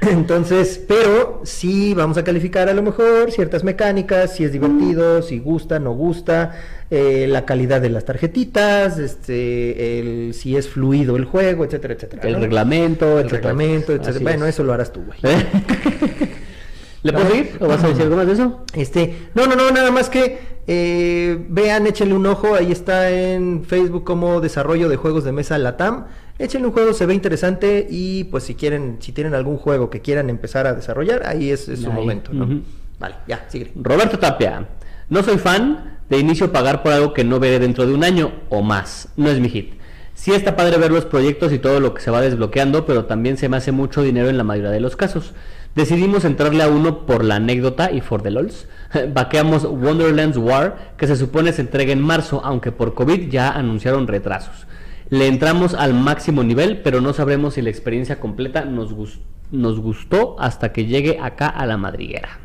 Entonces, pero sí vamos a calificar a lo mejor ciertas mecánicas, si es divertido, si gusta, no gusta, eh, la calidad de las tarjetitas, este, el, si es fluido el juego, etcétera, etcétera. el ¿no? reglamento, el etcétera. reglamento, etcétera. Así Bueno, es. eso lo harás tú, güey. ¿Eh? ¿Le puedo seguir? ¿O vas a decir algo más de eso? Este, no, no, no, nada más que eh, vean, échenle un ojo, ahí está en Facebook como desarrollo de juegos de mesa Latam. Échenle un juego, se ve interesante y pues si quieren, si tienen algún juego que quieran empezar a desarrollar, ahí es, es su Ahí, momento, ¿no? Vale, ya, sigue. Roberto Tapia. No soy fan de inicio pagar por algo que no veré dentro de un año o más. No es mi hit. Sí está padre ver los proyectos y todo lo que se va desbloqueando, pero también se me hace mucho dinero en la mayoría de los casos. Decidimos entrarle a uno por la anécdota y for the lols. Vaqueamos Wonderland's War, que se supone se entrega en marzo, aunque por COVID ya anunciaron retrasos. Le entramos al máximo nivel, pero no sabremos si la experiencia completa nos, gus- nos gustó hasta que llegue acá a la madriguera.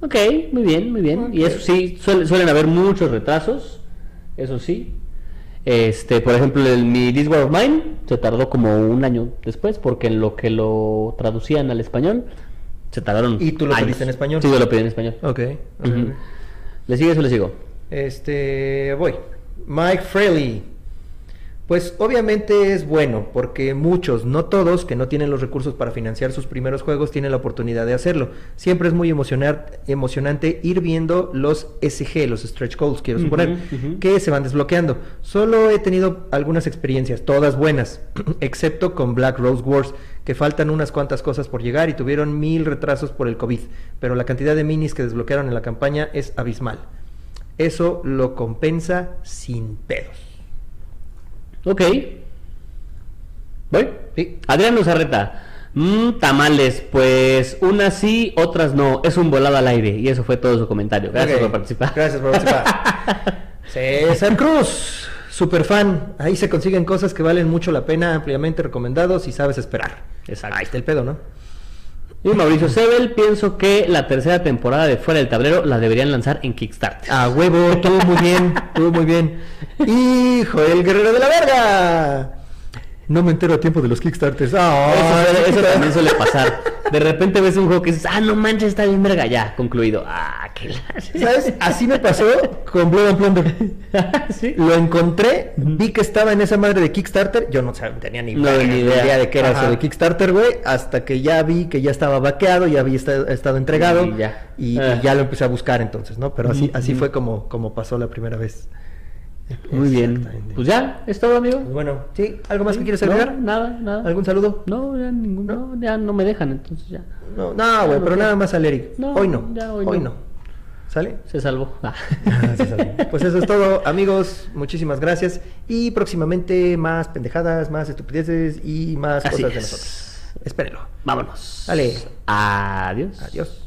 Ok, muy bien, muy bien. Y eso sí, suele- suelen haber muchos retrasos, eso sí. Este, por ejemplo, el, mi This War of Mine se tardó como un año después, porque en lo que lo traducían al español, se tardaron. ¿Y tú lo años. pediste en español? Sí, yo lo pedí en español. Ok. ok. Ujú. ¿Le sigues o le sigo? Este, voy. Mike Fraley. Pues obviamente es bueno, porque muchos, no todos, que no tienen los recursos para financiar sus primeros juegos, tienen la oportunidad de hacerlo. Siempre es muy emocionar, emocionante ir viendo los SG, los stretch goals, quiero suponer, que se van desbloqueando. Solo he tenido algunas experiencias, todas buenas, excepto con Black Rose Wars, que faltan unas cuantas cosas por llegar y tuvieron mil retrasos por el COVID, pero la cantidad de minis que desbloquearon en la campaña es abismal. Eso lo compensa sin pedos. Ok. ¿Voy? Sí. Adrián Uzarreta. Mm, tamales, pues unas sí, otras no. Es un volado al aire. Y eso fue todo su comentario. Gracias por participar. Gracias por participar. César Cruz, super fan. Ahí se consiguen cosas que valen mucho la pena, ampliamente recomendados si sabes esperar. Exacto. Ahí está el pedo, ¿no? Y Mauricio Sebel, pienso que la tercera temporada de Fuera del Tablero la deberían lanzar en Kickstarter. A huevo, estuvo muy bien, estuvo muy bien. Hijo, el guerrero de la verga. No me entero a tiempo de los Kickstarters. Ah, Eso, eso chiquita. también suele pasar. De repente ves un juego que dices, ah, no manches, está bien verga, ya, concluido. Ah, qué la... ¿Sabes? Así me pasó con Blood and Plunder. ¿Sí? Lo encontré, vi que estaba en esa madre de Kickstarter. Yo no sabía, tenía ni, No, verga, ni idea. de qué era Ajá. eso de Kickstarter, güey. Hasta que ya vi que ya estaba vaqueado, ya había esta- estado entregado. Y ya. Y, y Ah. ya lo empecé a buscar entonces, ¿no? Pero así, así fue como, como pasó la primera vez. Muy bien. Pues ya, es todo, amigo. Pues bueno, ¿sí? ¿Algo más que quieres No, agregar? nada, nada. ¿Algún saludo? No, ya ningún, no, ya no me dejan, entonces ya. No, no, güey, no pero nada más al Eric. Hoy no. ya hoy hoy no. ¿Sale? Se salvó. Ah. Ah, sí, sale. Pues eso es todo, amigos. Muchísimas gracias. Y próximamente más pendejadas, más estupideces y más Así cosas de es. nosotros. Espérenlo. Vámonos. Dale. Adiós. Adiós.